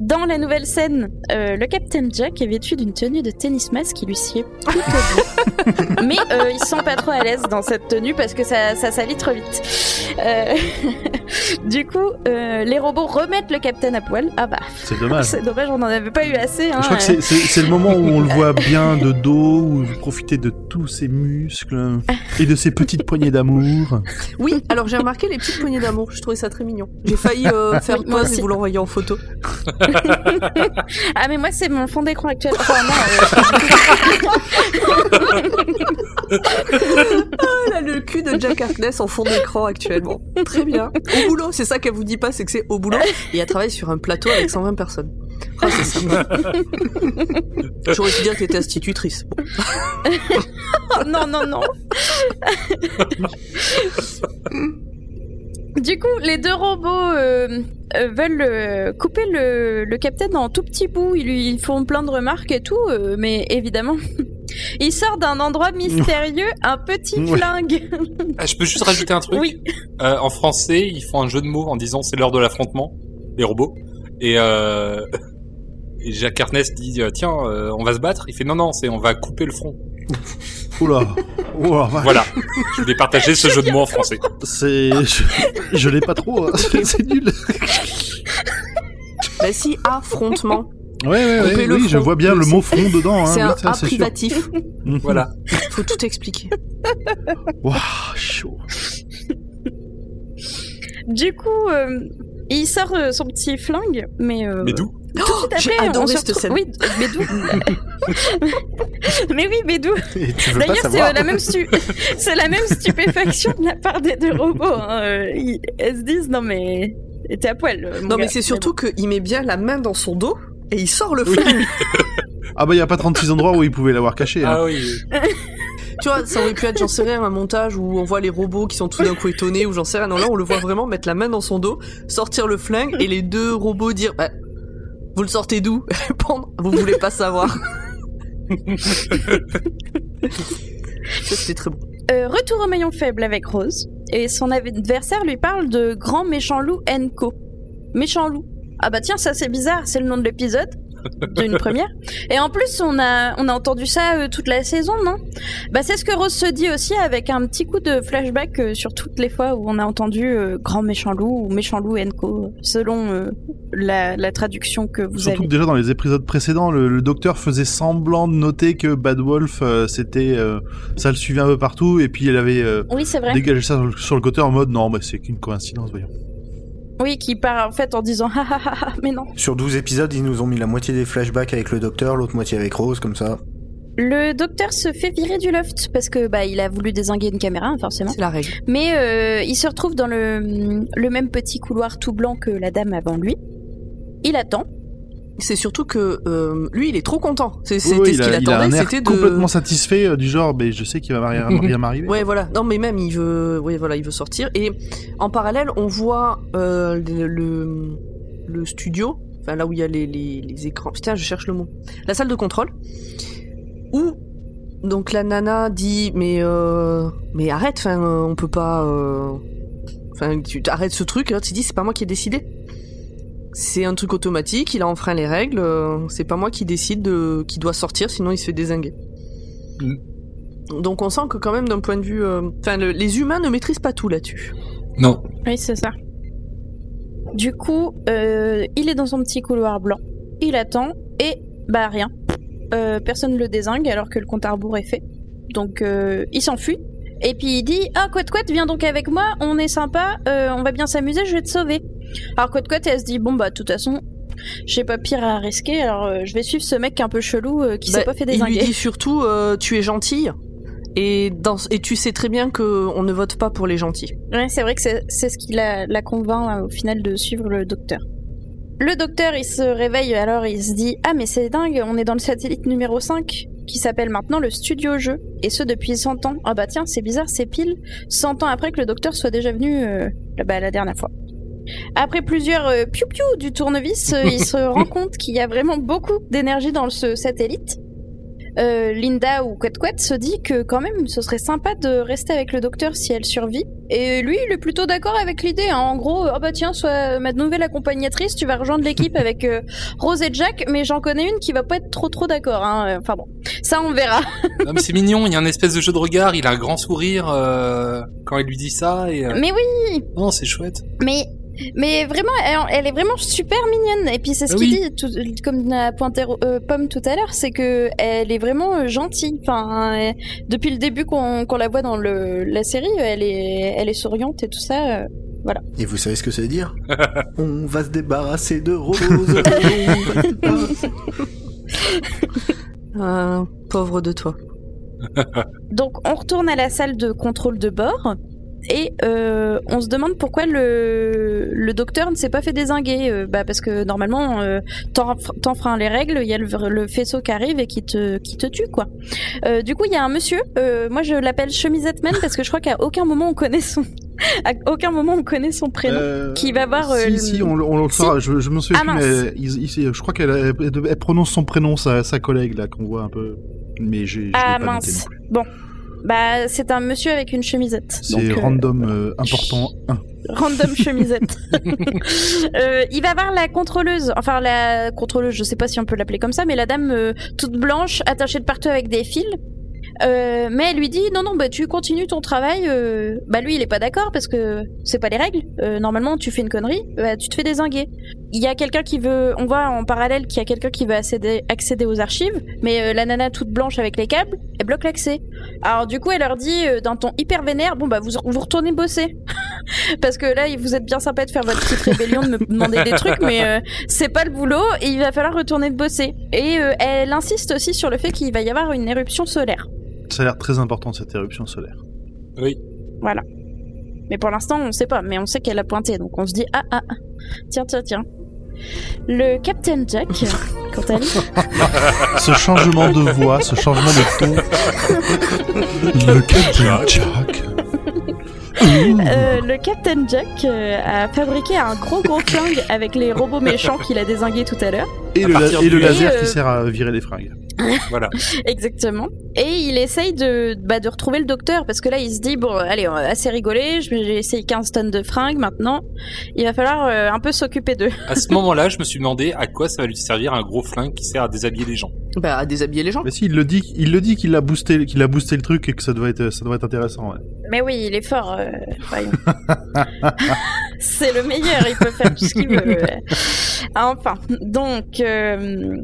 Dans la nouvelle scène, euh, le Captain Jack est vêtu d'une tenue de tennis mask qui lui sied plutôt bien. Mais euh, il se sent pas trop à l'aise dans cette tenue parce que ça, ça salit trop vite. Euh, du coup, euh, les robots remettent le Captain à poil. Ah bah, C'est dommage. c'est dommage, on n'en avait pas eu assez. Hein. Je crois que c'est- c'est c'est le moment où on le voit bien de dos, où vous profitez de tous ses muscles et de ses petites poignées d'amour. Oui, alors j'ai remarqué les petites poignées d'amour, je trouvais ça très mignon. J'ai failli euh, faire pause et vous l'envoyer en photo. Ah mais moi c'est mon fond d'écran actuel. Enfin, non, euh, Elle a le cul de Jack Harkness en fond d'écran actuellement. Très bien. Au boulot, c'est ça qu'elle vous dit pas, c'est que c'est au boulot. Et elle travaille sur un plateau avec 120 personnes. Ah, c'est sympa. J'aurais pu dire que t'étais institutrice. Bon. oh, non non non. Du coup, les deux robots euh, euh, veulent euh, couper le, le capitaine en tout petits bouts. Ils lui font plein de remarques et tout, euh, mais évidemment, il sort d'un endroit mystérieux un petit Ouais. flingue. Ah, je peux juste rajouter un truc. Oui. Euh, en français, ils font un jeu de mots en disant c'est l'heure de l'affrontement, les robots. Et, euh, et Jack Harkness dit tiens, euh, on va se battre. Il fait non non, c'est on va couper le front. Oula. Voilà. je voulais partager ce jeu de mots en français. C'est, je, je l'ai pas trop. hein. C'est nul. Bah si, affrontement. Ouais, ouais, ouais, oui, je vois bien le mot front dedans. Hein, c'est oui, un ça, A c'est sûr. privatif. Voilà. Faut tout expliquer. Waouh, chaud. Du coup, euh, il sort euh, son petit flingue, mais euh, Mais d'où? Tout suite j'ai après, on adoré se cette scène. Oui, mais d'où Mais oui, pas D'ailleurs, c'est euh, la même stu- c'est la même stupéfaction de la part des deux robots. hein. Euh, Ils, elles se disent non mais t'es à poil. Non, mais c'est surtout qu'il met bien la main dans son dos et il sort le Oui. flingue. Ah bah il y a pas 36 endroits où il pouvait l'avoir caché. hein. Ah oui. Tu vois, ça aurait pu être, j'en sais rien, un montage où on voit les robots qui sont tout d'un coup étonnés ou j'en sais rien. Non, là, on le voit vraiment mettre la main dans son dos, sortir le flingue et les deux robots dire bah, Vous le sortez d'où Vous voulez pas savoir. Ça, c'était très bon. Euh, retour au maillon faible avec Rose et son adversaire lui parle de grand méchant loup Enco. Méchant loup. Ah bah tiens, ça c'est bizarre, c'est le nom de l'épisode d'une première. Et en plus, on a on a entendu ça euh, toute la saison, non? Bah c'est ce que Rose se dit aussi avec un petit coup de flashback euh, sur toutes les fois où on a entendu euh, grand méchant loup ou méchant loup Enco selon la, la traduction que vous Surtout avez. que déjà dans les épisodes précédents, le, le docteur faisait semblant de noter que Bad Wolf, c'était, ça le suivait un peu partout, et puis il avait Oui, dégagé ça sur le, sur le côté en mode non, bah c'est qu'une coïncidence, voyons. Oui, qui part en fait en disant ah ah ah ah, mais non. Sur 12 épisodes, ils nous ont mis la moitié des flashbacks avec le docteur, l'autre moitié avec Rose, comme ça. Le docteur se fait virer du loft parce que bah il a voulu désinguer une caméra hein, forcément. C'est la règle. Mais euh, il se retrouve dans le, le même petit couloir tout blanc que la dame avant lui. Il attend. C'est surtout que euh, lui, il est trop content. Oui, C'était oui, ce il, qu'il attendait, c'était de. complètement satisfait euh, du genre, mais je sais qu'il va rien, m'arriver. Ouais, voilà. Non, mais même il veut, voilà, il veut sortir. Et en parallèle, on voit euh, le, le le studio, enfin là où il y a les, les, les écrans. Putain, je cherche le mot. La salle de contrôle. Où donc la nana dit mais mais arrête, enfin on peut pas. Enfin, tu arrêtes ce truc. Et l'autre il dit c'est pas moi qui ai décidé. C'est un truc automatique. Il a enfreint les règles. euh, C'est pas moi qui décide de qui doit sortir, sinon il se fait désinguer. Donc on sent que quand même d'un point de vue, euh, enfin le- les humains ne maîtrisent pas tout là-dessus. Non. Oui, c'est ça. Du coup, euh, il est dans son petit couloir blanc. Il attend et bah rien. Euh, personne ne le désingue alors que le compte à rebours est fait. Donc euh, il s'enfuit. Et puis il dit Ah, Quat Quat, viens donc avec moi, on est sympa, euh, on va bien s'amuser, je vais te sauver. Alors Quat Quat, elle se dit Bon, bah, de toute façon, j'ai pas pire à risquer, alors euh, je vais suivre ce mec un peu chelou euh, qui Bah, s'est pas fait il lui désinguer. dit surtout euh, tu es gentille et dans et tu sais très bien que on ne vote pas pour les gentils. Ouais, c'est vrai que c'est ce qui la, la convainc au final de suivre le docteur. Le docteur, il se réveille alors il se dit Ah, mais c'est dingue, on est dans le satellite numéro 5 qui s'appelle maintenant le Studio Jeu, et ce depuis 100 ans. Ah bah tiens, c'est bizarre, c'est pile 100 ans après que le docteur soit déjà venu euh, la dernière fois. Après plusieurs euh, piou-piou du tournevis, euh, il se rend compte qu'il y a vraiment beaucoup d'énergie dans ce satellite. Euh, Linda ou Quet Quet se dit que quand même ce serait sympa de rester avec le docteur si elle survit. Et lui, il est plutôt d'accord avec l'idée. hein. En gros, ah bah tiens, sois ma nouvelle accompagnatrice, tu vas rejoindre l'équipe avec euh, Rose et Jack, mais j'en connais une qui va pas être trop trop d'accord. Hein. Enfin bon, ça on verra. C'est mignon, il y a un espèce de jeu de regard, il a un grand sourire euh, quand il lui dit ça et Mais oui, non, c'est chouette. mais mais vraiment, elle, elle est vraiment super mignonne. Et puis c'est ce Ah qu'il oui. dit, tout- comme a pointé euh, Pomme tout à l'heure, c'est que elle est vraiment euh, gentille. Enfin, euh, depuis le début qu'on qu'on la voit dans le, la série, elle est elle est souriante et tout ça. euh. Et vous savez ce que ça veut dire On va se débarrasser de Rose. on va se débarrasser. Pauvre de toi. Donc on retourne à la salle de contrôle de bord et euh, on se demande pourquoi le, le docteur ne s'est pas fait désinguer. Euh, bah parce que normalement, euh, t'en- t'enfreins les règles, il y a le, le faisceau qui arrive et qui te, qui te tue quoi. Euh, du coup, il y a un monsieur, moi je l'appelle Chemisette Man parce que je crois qu'à aucun moment on connaît son, à aucun moment on connaît son prénom. Qui va voir, Si, le- si, on, le- on le Si. saura. Je, je m'en souviens Ah, plus, mince. mais il- il- je crois qu'elle elle, elle prononce son prénom, sa, sa collègue, là, qu'on voit un peu. Mais j'ai. Ah pas mince. Bon. Bah, c'est un monsieur avec une chemisette. C'est euh, random euh, important 1. Random chemisette. Euh, il va voir la contrôleuse, enfin la contrôleuse, je sais pas si on peut l'appeler comme ça, mais la dame euh, toute blanche, attachée de partout avec des fils. Euh, mais elle lui dit non non bah tu continues ton travail. euh, bah lui il est pas d'accord parce que c'est pas les règles. Euh, normalement tu fais une connerie, bah, tu te fais désinguer. Il y a quelqu'un qui veut, on voit en parallèle qu'il y a quelqu'un qui veut accéder, aux archives, mais euh, la nana toute blanche avec les câbles, elle bloque l'accès. Alors du coup elle leur dit d'un ton hyper vénère bon bah vous vous retournez bosser. Parce que là, vous êtes bien sympa de faire votre petite rébellion, de me demander des trucs, mais c'est pas le boulot et il va falloir retourner de bosser. Et elle insiste aussi sur le fait qu'il va y avoir une éruption solaire. Ça a l'air très important cette éruption solaire. Oui. Voilà. Mais pour l'instant, on sait pas, mais on sait qu'elle a pointé, donc on se dit ah ah, ah. tiens tiens tiens. Le Captain Jack, quant à lui, Ce changement de voix, ce changement de ton. Le Captain Jack. euh, le Captain Jack euh, a fabriqué un gros gros flingue avec les robots méchants qu'il a désingués tout à l'heure. Et le, la- partir et le du- laser Et, euh, qui sert à virer les fringues. Voilà. Exactement. Et il essaye de, bah, de retrouver le docteur parce que là il se dit bon allez on a assez rigolé, j'ai essayé 15 tonnes de fringues maintenant, il va falloir euh, un peu s'occuper d'eux. À ce moment-là, je me suis demandé à quoi ça va lui servir un gros flingue qui sert à déshabiller les gens. Bah, à déshabiller les gens. Mais si, il le dit, il le dit qu'il a boosté, qu'il a boosté le truc et que ça doit être, ça doit être intéressant. ouais. Mais oui il est fort, euh. C'est le meilleur, il peut faire tout ce qu'il veut. ouais. Enfin, donc euh,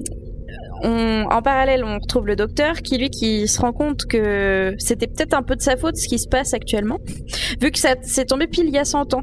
en parallèle, on retrouve le docteur qui, lui, qui se rend compte que c'était peut-être un peu de sa faute ce qui se passe actuellement, vu que ça s'est tombé pile il y a 100 ans.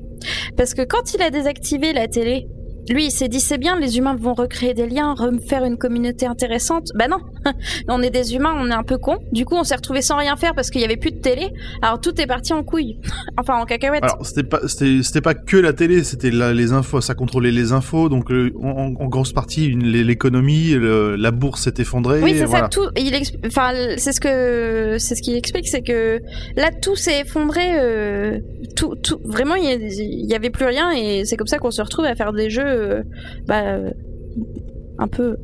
Parce que quand il a désactivé la télé, lui, il s'est dit c'est bien, les humains vont recréer des liens, refaire une communauté intéressante. Bah non, on est des humains, on est un peu cons. Du coup, on s'est retrouvé sans rien faire parce qu'il y avait plus de télé. Alors tout est parti en couille, enfin en cacahuète. Alors, c'était pas, c'était, c'était pas que la télé, c'était les infos, ça contrôlait les infos, donc euh, en, en grosse partie l'économie, la bourse s'est effondrée. Oui, c'est voilà. ça. Tout, il enfin, c'est ce que, c'est ce qu'il explique, c'est que là, tout s'est effondré. euh, tout, tout, vraiment, il y, a- il y avait plus rien, et c'est comme ça qu'on se retrouve à faire des jeux, euh, bah, euh, un peu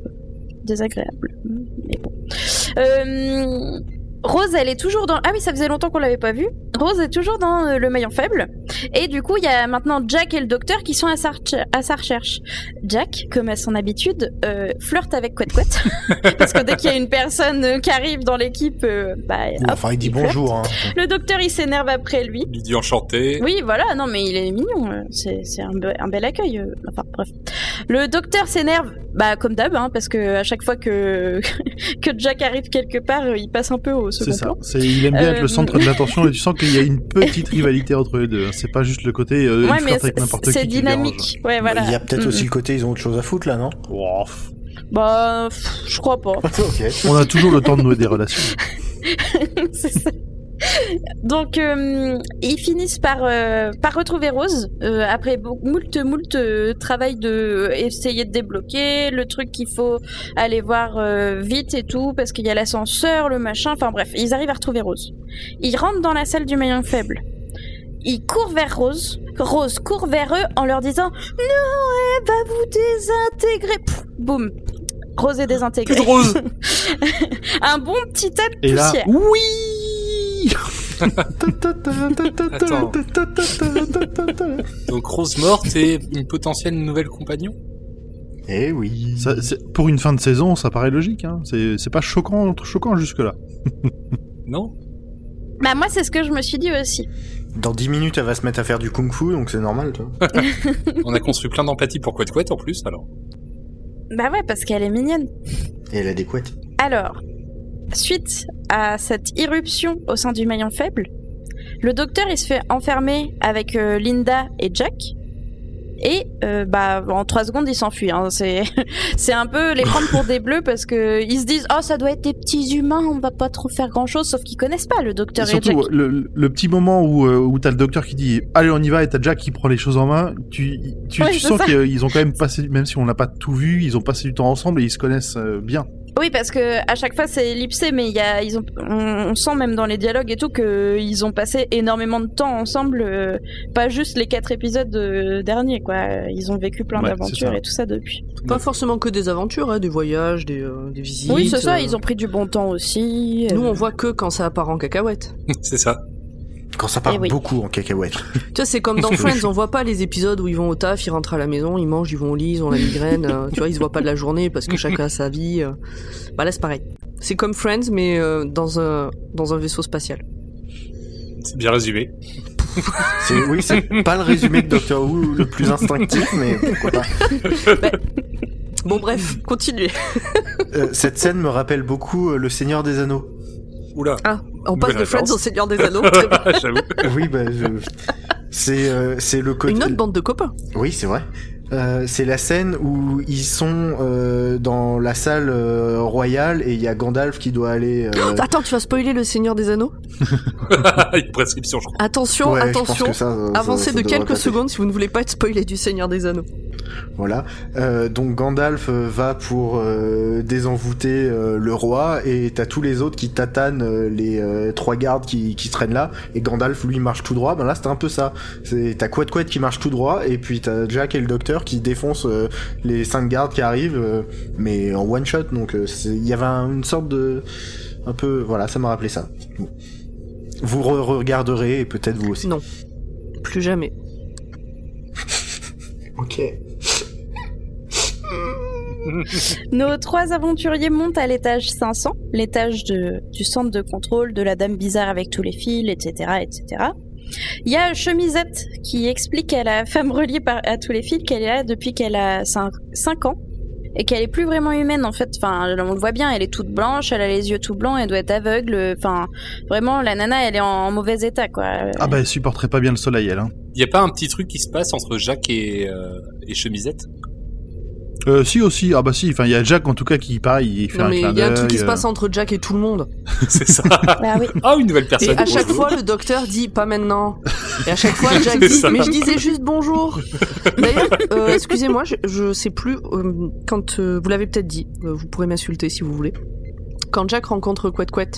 désagréables. Mais bon. Euh, Rose, elle est toujours dans. Ah oui, ça faisait longtemps qu'on l'avait pas vue. Rose est toujours dans euh, le maillon faible. Et du coup, il y a maintenant Jack et le docteur qui sont à sa, reche- à sa recherche. Jack, comme à son habitude, euh, flirte avec Quet Quet. Parce que dès qu'il y a une personne euh, qui arrive dans l'équipe, euh, bah, hop, enfin, il dit il bonjour. Hein. Le docteur, il s'énerve après lui. Il dit enchanté. Oui, voilà, non, mais il est mignon. euh, C'est un, be- un bel accueil. euh, Enfin, bref. Le docteur s'énerve, bah, comme d'hab, hein, parce que à chaque fois que, que Jack arrive quelque part, euh, il passe un peu au second ça. plan. C'est, il aime bien être Euh, le centre de l'attention et tu sens qu'il y a une petite rivalité entre les deux. hein. C'est pas juste le côté euh, ouais, mais avec c'est- n'importe qui. c'est dynamique. Ouais, voilà. Il y a peut-être Mm, aussi le côté, ils ont autre chose à foutre là, non? Bah, je crois pas. On a toujours le temps de nouer des relations. c'est ça. Donc, euh, ils finissent par, euh, par retrouver Rose euh, après beaucoup, moult, moult travail de essayer de débloquer le truc qu'il faut aller voir vite et tout parce qu'il y a l'ascenseur, le machin. Enfin bref, ils arrivent à retrouver Rose. Ils rentrent dans la salle du maillon faible. Ils courent vers Rose. Rose court vers eux en leur disant Non, elle va vous désintégrer. Pff, boum. Rose est désintégrée. Rose. Un bon petit tas de là, poussière. Oui Donc Rose morte et une potentielle nouvelle compagnon. Eh oui. Ça, pour une fin de saison, ça paraît logique. Hein. C'est, pas choquant, choquant jusque-là. Non Bah moi c'est ce que je me suis dit aussi. Dans 10 minutes, elle va se mettre à faire du kung-fu, donc c'est normal, tu vois. On a construit plein d'empathie pour Quet en plus alors. Bah ouais parce qu'elle est mignonne. Et elle a des couettes. Alors, suite à cette irruption au sein du maillon faible, le docteur il se fait enfermer avec euh, Linda et Jack. Et euh, bah en trois secondes il s'enfuit. Hein. C'est c'est un peu les prendre pour des bleus parce que ils se disent oh ça doit être des petits humains on va pas trop faire grand chose sauf qu'ils connaissent pas le Et docteur et, surtout, Jack. le, le petit moment où, euh, où t'as le docteur qui dit Allez, on y va, et t'as Jack qui prend les choses en main, tu, tu, Ouais, tu c'est sens qu'ils ont quand même passé, même si on n'a pas tout vu, ils ont passé du temps ensemble et ils se connaissent bien. Oui, parce que à chaque fois c'est ellipsé, mais y a, ils ont, on, on sent même dans les dialogues et tout que ils ont passé énormément de temps ensemble, euh, pas juste les quatre épisodes euh, derniers, quoi. Ils ont vécu plein Ouais, d'aventures et tout ça depuis. Pas forcément que des aventures, hein, des voyages, des, euh, des visites. oui, c'est ça. euh. Ils ont pris du bon temps aussi. Nous, on voit que quand ça part en cacahuète. C'est ça. Quand ça part Eh oui. beaucoup en cacahuète. Tu vois, c'est comme dans Friends, on voit pas les épisodes où ils vont au taf, ils rentrent à la maison, ils mangent, ils vont au lit, ils ont la migraine. euh, tu vois, ils se voient pas de la journée parce que chacun a sa vie. euh. Bah là, c'est pareil. C'est comme Friends, mais euh, dans un dans un vaisseau spatial. C'est bien résumé. C'est, oui, c'est pas le résumé de Doctor Who le plus instinctif, mais pourquoi pas. Bon, bref, continuez. Euh, cette scène me rappelle beaucoup Le Seigneur des Anneaux. Oula. Ah, on passe de Friends au Seigneur des Anneaux. J'avoue. Oui, bah, je... C'est euh, c'est le côté. Une autre bande de copains. Oui, c'est vrai. Euh, c'est la scène où ils sont euh, dans la salle euh, royale et il y a Gandalf qui doit aller. euh, Attends, tu vas spoiler le Seigneur des Anneaux Une prescription, je crois. Attention, ouais, attention. que ça, ça- ça- Avancez ça de quelques passer. secondes si vous ne voulez pas être spoilé du Seigneur des Anneaux. Voilà. Euh, donc Gandalf va pour euh, désenvoûter euh, le roi et t'as tous les autres qui tatanent euh, les euh, trois gardes qui, qui traînent là et Gandalf lui marche tout droit. Ben là c'était un peu ça. C'est t'as Quet Quet qui marche tout droit et puis t'as Jack et le docteur qui défoncent euh, les cinq gardes qui arrivent, euh, mais en one shot. Donc euh, c'est- il y avait un- une sorte de un peu voilà ça m'a rappelé ça. Bon. Vous re- regarderez et peut-être vous aussi. Non. Plus jamais. Ok. Nos trois aventuriers montent à l'étage 500, l'étage de- du centre de contrôle de la dame bizarre avec tous les fils, etc., etc. Il y a Chemisette qui explique à la femme reliée par, à tous les fils qu'elle est là depuis qu'elle a 5 ans et qu'elle est plus vraiment humaine en fait. Enfin, on le voit bien, elle est toute blanche, elle a les yeux tout blancs, elle doit être aveugle. Enfin, vraiment, la nana, elle est en, en mauvais état quoi. Ah bah elle supporterait pas bien le soleil elle. Hein. Y a pas un petit truc qui se passe entre Jacques et, euh, et Chemisette? Euh, si aussi, ah bah si, enfin il y a Jack en tout cas qui pareil, il fait Non un mais clin il y a un truc qui se euh, passe entre Jack et tout le monde. C'est ça. Bah oui. Ah, une nouvelle Et personne. à chaque fois, le docteur dit pas maintenant. Et à chaque fois, Jack dit ça. mais je disais juste bonjour. D'ailleurs, euh, excusez-moi, je, je sais plus euh, quand euh, vous l'avez peut-être dit. euh, vous pourrez m'insulter si vous voulez. Quand Jack rencontre Quet Quet,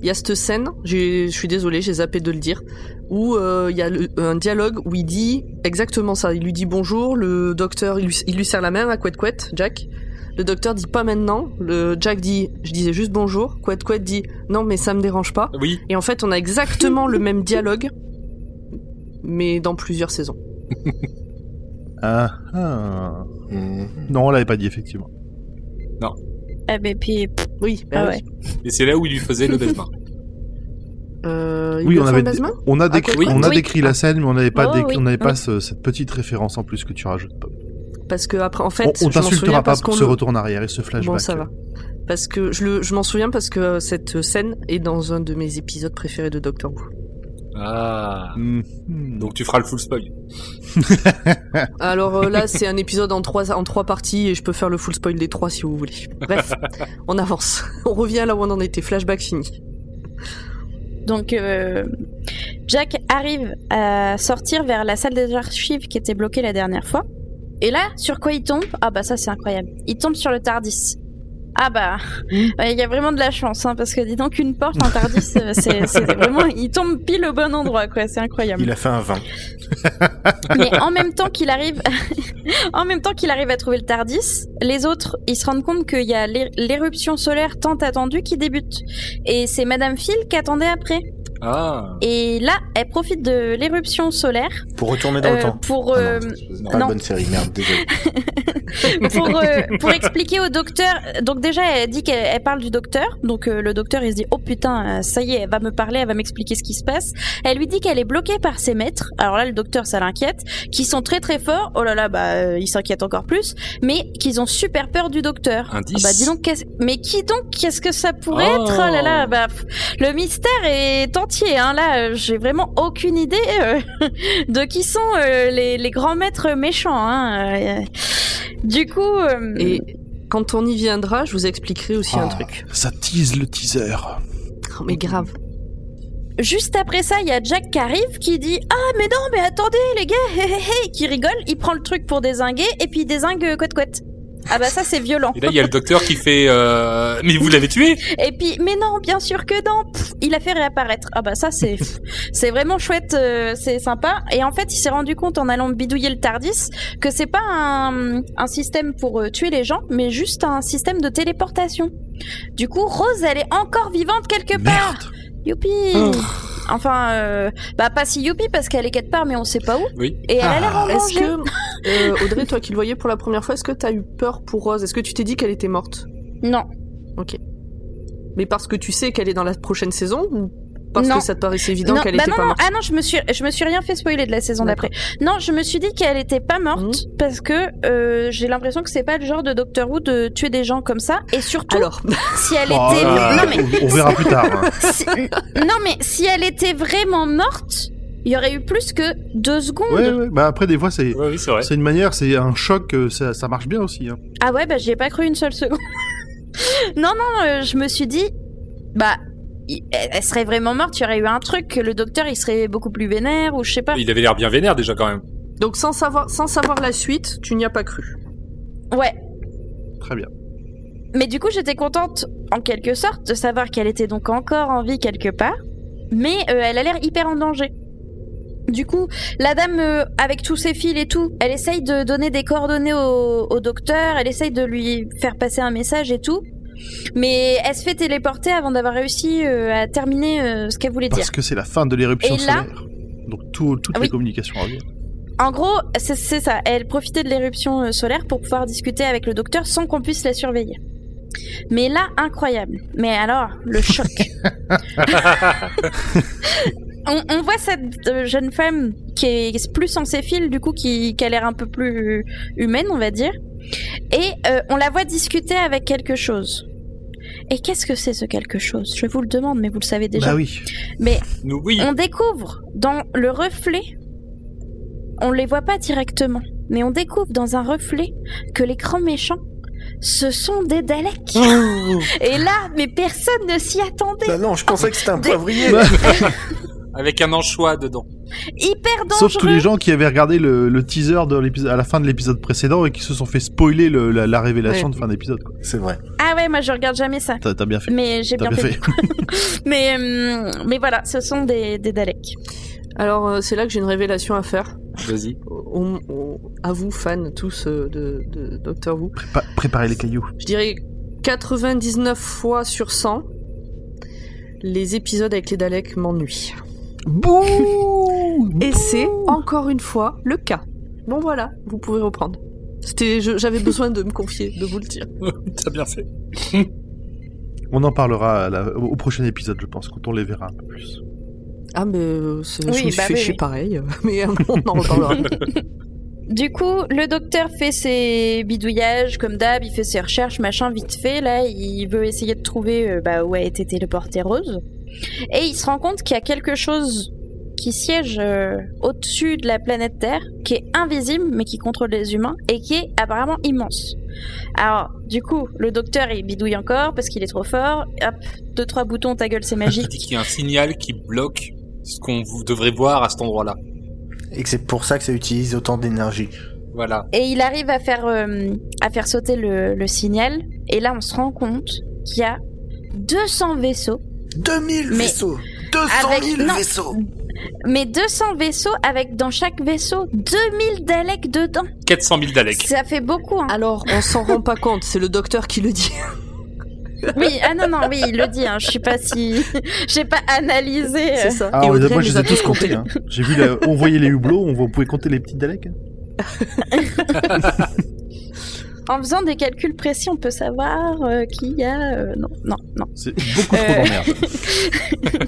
il y a cette scène. Je suis désolée, j'ai zappé de le dire. Où euh, il y a le- un dialogue où il dit exactement ça. Il lui dit bonjour. Le docteur, il lui, il lui serre la main à Quet Quet, Jack. Le docteur dit pas maintenant. Le Jack dit je disais juste bonjour. Quet Quet dit non mais ça me dérange pas. Oui. Et en fait, on a exactement le même dialogue, mais dans plusieurs saisons. Ah, ah. Mhm. Non, on l'avait pas dit effectivement. Ah bah puis, Oui, bah ah ouais. Et c'est là où il lui faisait le baise-main. Euh, il Oui, on avait, on a, Ah, décrit, oui. on a Oui. décrit la scène, mais on n'avait pas, Oh, décrit- oui, on n'avait pas oui. ce- cette petite référence en plus que tu rajoutes. Parce que après, en fait, on on t'insultera pas pour qu'on ce retour en arrière et ce flashback. Bon, ça va. Parce que je, le- je m'en souviens parce que euh, cette scène est dans un de mes épisodes préférés de Doctor Who. Ah. Mhm. Donc tu feras le full spoil. Alors euh, là, c'est un épisode en trois, en trois parties et je peux faire le full spoil des trois si vous voulez. Bref, on avance. On revient là où on en était. Flashback fini. Donc, euh, Jack arrive à sortir vers la salle des archives qui était bloquée la dernière fois. Et là, sur quoi il tombe? Ah bah ça c'est incroyable. Il tombe sur le Tardis. Ah bah, ouais, il y a vraiment de la chance, hein, parce que dis donc une porte en Tardis, euh, c'est vraiment, il tombe pile au bon endroit, quoi. C'est incroyable. Il a fait un 20. Mais en même temps qu'il arrive, en même temps qu'il arrive à trouver le Tardis, les autres, ils se rendent compte qu'il y a l'é- l'éruption solaire tant attendue qui débute. Et c'est Madame Phil qui attendait après. Ah. Et là, elle profite de l'éruption solaire Pour retourner dans le euh, temps. pour Ah euh, non, pas non. bonne série, merde, désolé. pour euh, pour expliquer au docteur. Donc déjà, elle dit qu'elle elle parle du docteur. Donc euh, le docteur, il se dit oh putain, ça y est, elle va me parler, elle va m'expliquer ce qui se passe. Elle lui dit qu'elle est bloquée par ses maîtres. Alors là, le docteur, ça l'inquiète. Qui sont très très forts. Oh là là, bah euh, il s'inquiète encore plus. Mais qu'ils ont super peur du docteur. Indice. Ah bah dis donc, mais qui donc Qu'est-ce que ça pourrait Oh. être? Oh là là, bah pff, le mystère est entier. Hein. Là, euh, j'ai vraiment aucune idée euh, de qui sont euh, les, les grands maîtres méchants. Hein. Euh, Du coup, euh, Et quand on y viendra, je vous expliquerai aussi un Ah, truc. Ça tease le teaser. Oh, mais grave. juste après ça, il y a Jack qui arrive qui dit ah mais non mais attendez les gars, hé, hé, hé qui rigole. Il prend le truc pour désinguer et puis il désingue couette couette. Ah bah ça c'est violent. Et là, il y a le docteur qui fait euh... Mais vous l'avez tué Et puis, mais non, bien sûr que non. Pff, il a fait réapparaître. Ah bah ça, c'est c'est vraiment chouette, euh, c'est sympa. Et en fait, il s'est rendu compte en allant bidouiller le Tardis que c'est pas un, un système pour euh, tuer les gens, mais juste un système de téléportation. Du coup, Rose, elle est encore vivante quelque part. Merde. Youpi. Oh. Enfin, euh, bah pas si youpi parce qu'elle est quelque part, mais on sait pas où. Oui. Et elle a l'air en Est-ce danger. que, euh, Audrey, toi qui le voyais pour la première fois, est-ce que t'as eu peur pour Rose? Est-ce que tu t'es dit qu'elle était morte? Non. Mais parce que tu sais qu'elle est dans la prochaine saison ou parce Non. que ça te paraissait évident qu'elle bah était non, pas non, morte ah non, je me suis, je me suis rien fait spoiler de la saison d'après. Non, je me suis dit qu'elle était pas morte parce que euh, j'ai l'impression que c'est pas le genre de Doctor Who de tuer des gens comme ça. Et surtout, Alors, si elle Oh, était, euh, non mais, on, on verra plus tard. hein. si- non mais si elle était vraiment morte, il y aurait eu plus que deux secondes. Ouais, ouais. Bah après, des fois, c'est Ouais, oui, c'est vrai. c'est une manière, c'est un choc, euh, ça, ça marche bien aussi. Hein. Ah ouais, bah j'y ai pas cru une seule seconde. non, non, euh, je me suis dit, bah, elle serait vraiment morte, il y aurait eu un truc, le docteur il serait beaucoup plus vénère, ou je sais pas. Il avait l'air bien vénère déjà quand même. Donc sans savoir, sans savoir la suite, tu n'y as pas cru. Ouais. Très bien. Mais du coup, j'étais contente, en quelque sorte, de savoir qu'elle était donc encore en vie quelque part, mais euh, elle a l'air hyper en danger. Du coup, la dame, euh, avec tous ses fils et tout, elle essaye de donner des coordonnées au, au docteur, elle essaye de lui faire passer un message et tout, mais elle se fait téléporter avant d'avoir réussi euh, à terminer euh, ce qu'elle voulait dire. Parce que c'est la fin de l'éruption Et là- solaire. Donc tout- toutes Ah les oui. communications reviennent. En gros, c'est ça. Elle profitait de l'éruption euh, solaire pour pouvoir discuter avec le docteur sans qu'on puisse la surveiller. Mais là, incroyable. Mais alors, le choc. on, on voit cette jeune femme qui est plus sans ses fils, du coup, qui, qui a l'air un peu plus humaine, on va dire. Et euh, on la voit discuter avec quelque chose. Et qu'est-ce que c'est ce quelque chose? Je vous le demande, mais vous le savez déjà. Bah oui. Mais Nous, oui. on découvre dans le reflet, on les voit pas directement, mais on découvre dans un reflet que les grands méchants, ce sont des Daleks. Et là, mais personne ne s'y attendait. Bah non, je pensais que c'était un poivrier. Avec un anchois dedans. Hyper dangereux. Sauf tous les gens qui avaient regardé le, le teaser de l'épisode à la fin de l'épisode précédent et qui se sont fait spoiler le- la, la révélation Ouais. de fin d'épisode. C'est vrai. Ah ouais, moi je regarde jamais ça. T'as bien fait. Mais j'ai bien, bien fait. fait. mais, hum, mais voilà, ce sont des, des Daleks. Alors euh, c'est là que j'ai une révélation à faire. Vas-y. À vous, fans tous euh, de, de Doctor Who. Prépa- préparez les cailloux. Je dirais 99 fois sur 100, les épisodes avec les Daleks m'ennuient. Bouh Et c'est encore une fois le cas. Bon voilà, vous pouvez reprendre. C'était, j'avais besoin de me confier, de vous le dire. T'as bien fait. On en parlera à la- au prochain épisode, je pense, quand on les verra un peu plus. Ah mais euh, Oui, je me suis bah fait oui, chier oui. pareil, mais euh, on en reparlera. Du coup, le docteur fait ses bidouillages comme d'hab, il fait ses recherches, machin, vite fait. Là, il veut essayer de trouver euh, bah, où a été téléportée Rose. Et il se rend compte qu'il y a quelque chose qui siège euh, au-dessus de la planète Terre, qui est invisible, mais qui contrôle les humains, et qui est apparemment immense. Alors, du coup, le docteur, il bidouille encore parce qu'il est trop fort. Hop, deux, trois boutons, ta gueule, c'est Il magique. dit qu'il y a un signal qui bloque ce qu'on devrait voir à cet endroit-là. Et que c'est pour ça que ça utilise autant d'énergie. Voilà. Et il arrive à faire, euh, à faire sauter le, le signal. Et là, on se rend compte qu'il y a 200 vaisseaux. 2000 Mais vaisseaux 200 avec- 000 non. vaisseaux Mais 200 vaisseaux avec dans chaque vaisseau 2000 Daleks dedans. 400 000 Daleks. Ça fait beaucoup, hein. Alors, on s'en rend pas compte, c'est le docteur qui le dit. Oui, ah non, non, oui, il le dit, hein. Je sais pas si. J'ai pas analysé. euh. C'est ça. Ah, Et on les a- Audrey moi je les ai tous comptés. Hein. J'ai vu, la- on voyait les hublots, on pouvez compter les petits Daleks. En faisant des calculs précis, on peut savoir euh, qui y a. euh, non, non, non. C'est beaucoup trop Euh. d'emmerde.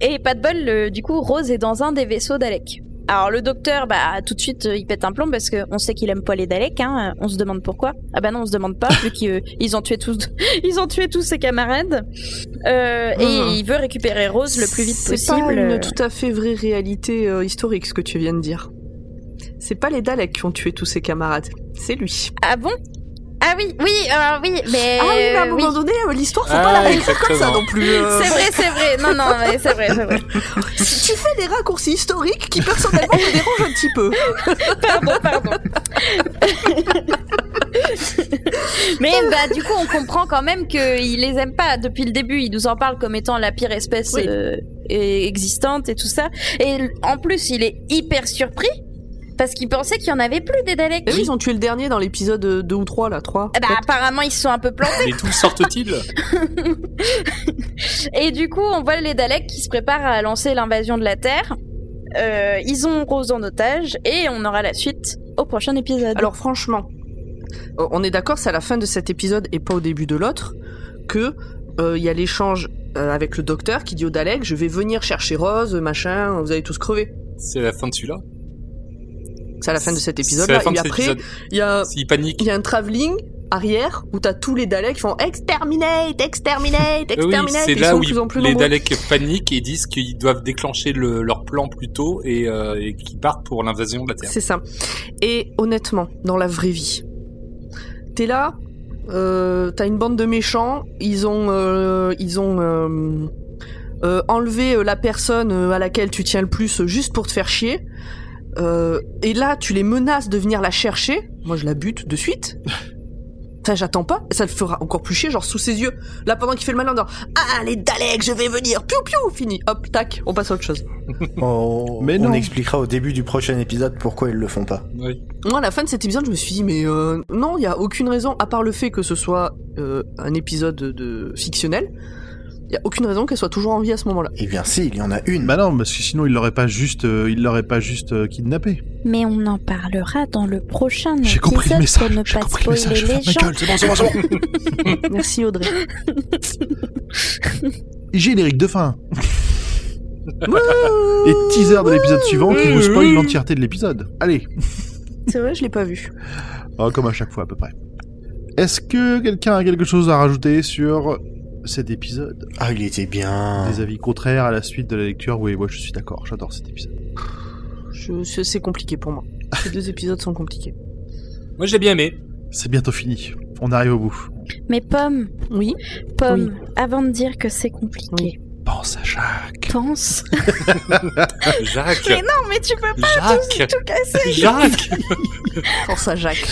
Et pas de bol, le- du coup, Rose est dans un des vaisseaux Dalek. Alors le docteur, bah tout de suite, euh, il pète un plomb parce qu'on sait qu'il aime pas les Daleks. Hein. On se demande pourquoi. Ah bah non, on se demande pas vu qu'ils euh, ils ont tué tous, ils ont tué tous ses camarades. Euh. Et il veut récupérer Rose le plus vite C'est possible. pas euh. une tout à fait vraie réalité euh, historique ce que tu viens de dire. C'est pas les Daleks qui ont tué tous ses camarades, c'est lui. Ah bon? Ah oui, oui, euh, oui, mais ah oui, mais à un oui. moment donné, euh, l'histoire faut Ah, pas la réécrire comme ça non plus. euh. C'est vrai, c'est vrai. Non, non, mais c'est vrai, c'est vrai. Si tu fais des raccourcis historiques qui personnellement me dérangent un petit peu. Pardon, pardon. Mais bah du coup on comprend quand même qu'il les aime pas depuis le début. Il nous en parle comme étant la pire espèce Oui. euh, existante et tout ça. Et en plus il est hyper surpris parce qu'il pensait qu'il y en avait plus des Daleks. Et oui, ils ont tué le dernier dans l'épisode 2 ou 3 là, 3. Eh bah, apparemment ils se sont un peu plantés. Mais d'où sortent-ils Et du coup on voit les Daleks qui se préparent à lancer l'invasion de la Terre. Euh, ils ont Rose en otage et on aura la suite au prochain épisode. Alors franchement, euh, on est d'accord, c'est à la fin de cet épisode et pas au début de l'autre que euh, il y a l'échange euh, avec le docteur qui dit au Dalek je vais venir chercher Rose, machin, vous allez tous crever. C'est la fin de celui-là C'est à la fin de cet épisode la fin Et après, épisode. il y a S'il panique. il y a un travelling arrière où t'as tous les Daleks qui font exterminate, exterminate, Euh, Oui, exterminate. c'est là où plus plus les. Daleks paniquent et disent qu'ils doivent déclencher le- leur plan plus tôt et, euh, et qu'ils partent pour l'invasion de la Terre. C'est ça. Et honnêtement, dans la vraie vie, t'es là, euh, t'as une bande de méchants, ils ont, euh, ils ont euh, euh, enlevé la personne à laquelle tu tiens le plus juste pour te faire chier. Euh, et là, tu les menaces de venir la chercher. Moi, je la bute de suite. Ça, j'attends pas. Ça le fera encore plus chier, genre sous ses yeux. Là, pendant qu'il fait le malin, dans Ah, les Daleks, je vais venir. Piou, piou, fini. Hop, tac, on passe à autre chose. On, Mais on expliquera au début du prochain épisode pourquoi ils le font pas. Oui. Moi, à la fin de cet épisode, je me suis dit, mais euh, non, il y a aucune raison, à part le fait que ce soit euh, un épisode de fictionnel, il y a aucune raison qu'elle soit toujours en vie à ce moment-là. Eh bien si, il y en a une. Bah non, parce que sinon il l'aurait pas juste, euh, il l'aurait pas juste euh, kidnappé. Mais on en parlera dans le prochain J'ai épisode compris le message. pour ne pas compris le message. les gens. c'est bon, c'est bon, c'est bon. Merci Audrey. Générique de fin. Et teaser de l'épisode suivant qui vous spoil l'entièreté de l'épisode. Allez. C'est vrai, je l'ai pas vu. Oh, comme à chaque fois à peu près. Est-ce que quelqu'un a quelque chose à rajouter sur cet épisode Ah, il était bien. Des avis contraires à la suite de la lecture Oui, moi je suis d'accord, j'adore cet épisode. Je, c'est c'est compliqué pour moi. Ces deux épisodes sont compliqués. Moi, j'ai bien aimé. C'est bientôt fini. On arrive au bout. Mais Pomme, Oui. Pomme, avant de dire que c'est compliqué, Pense à Jacques. pense. Jacques. Mais non, mais tu peux pas Jacques. tout casser. Jacques. Pense à Jacques.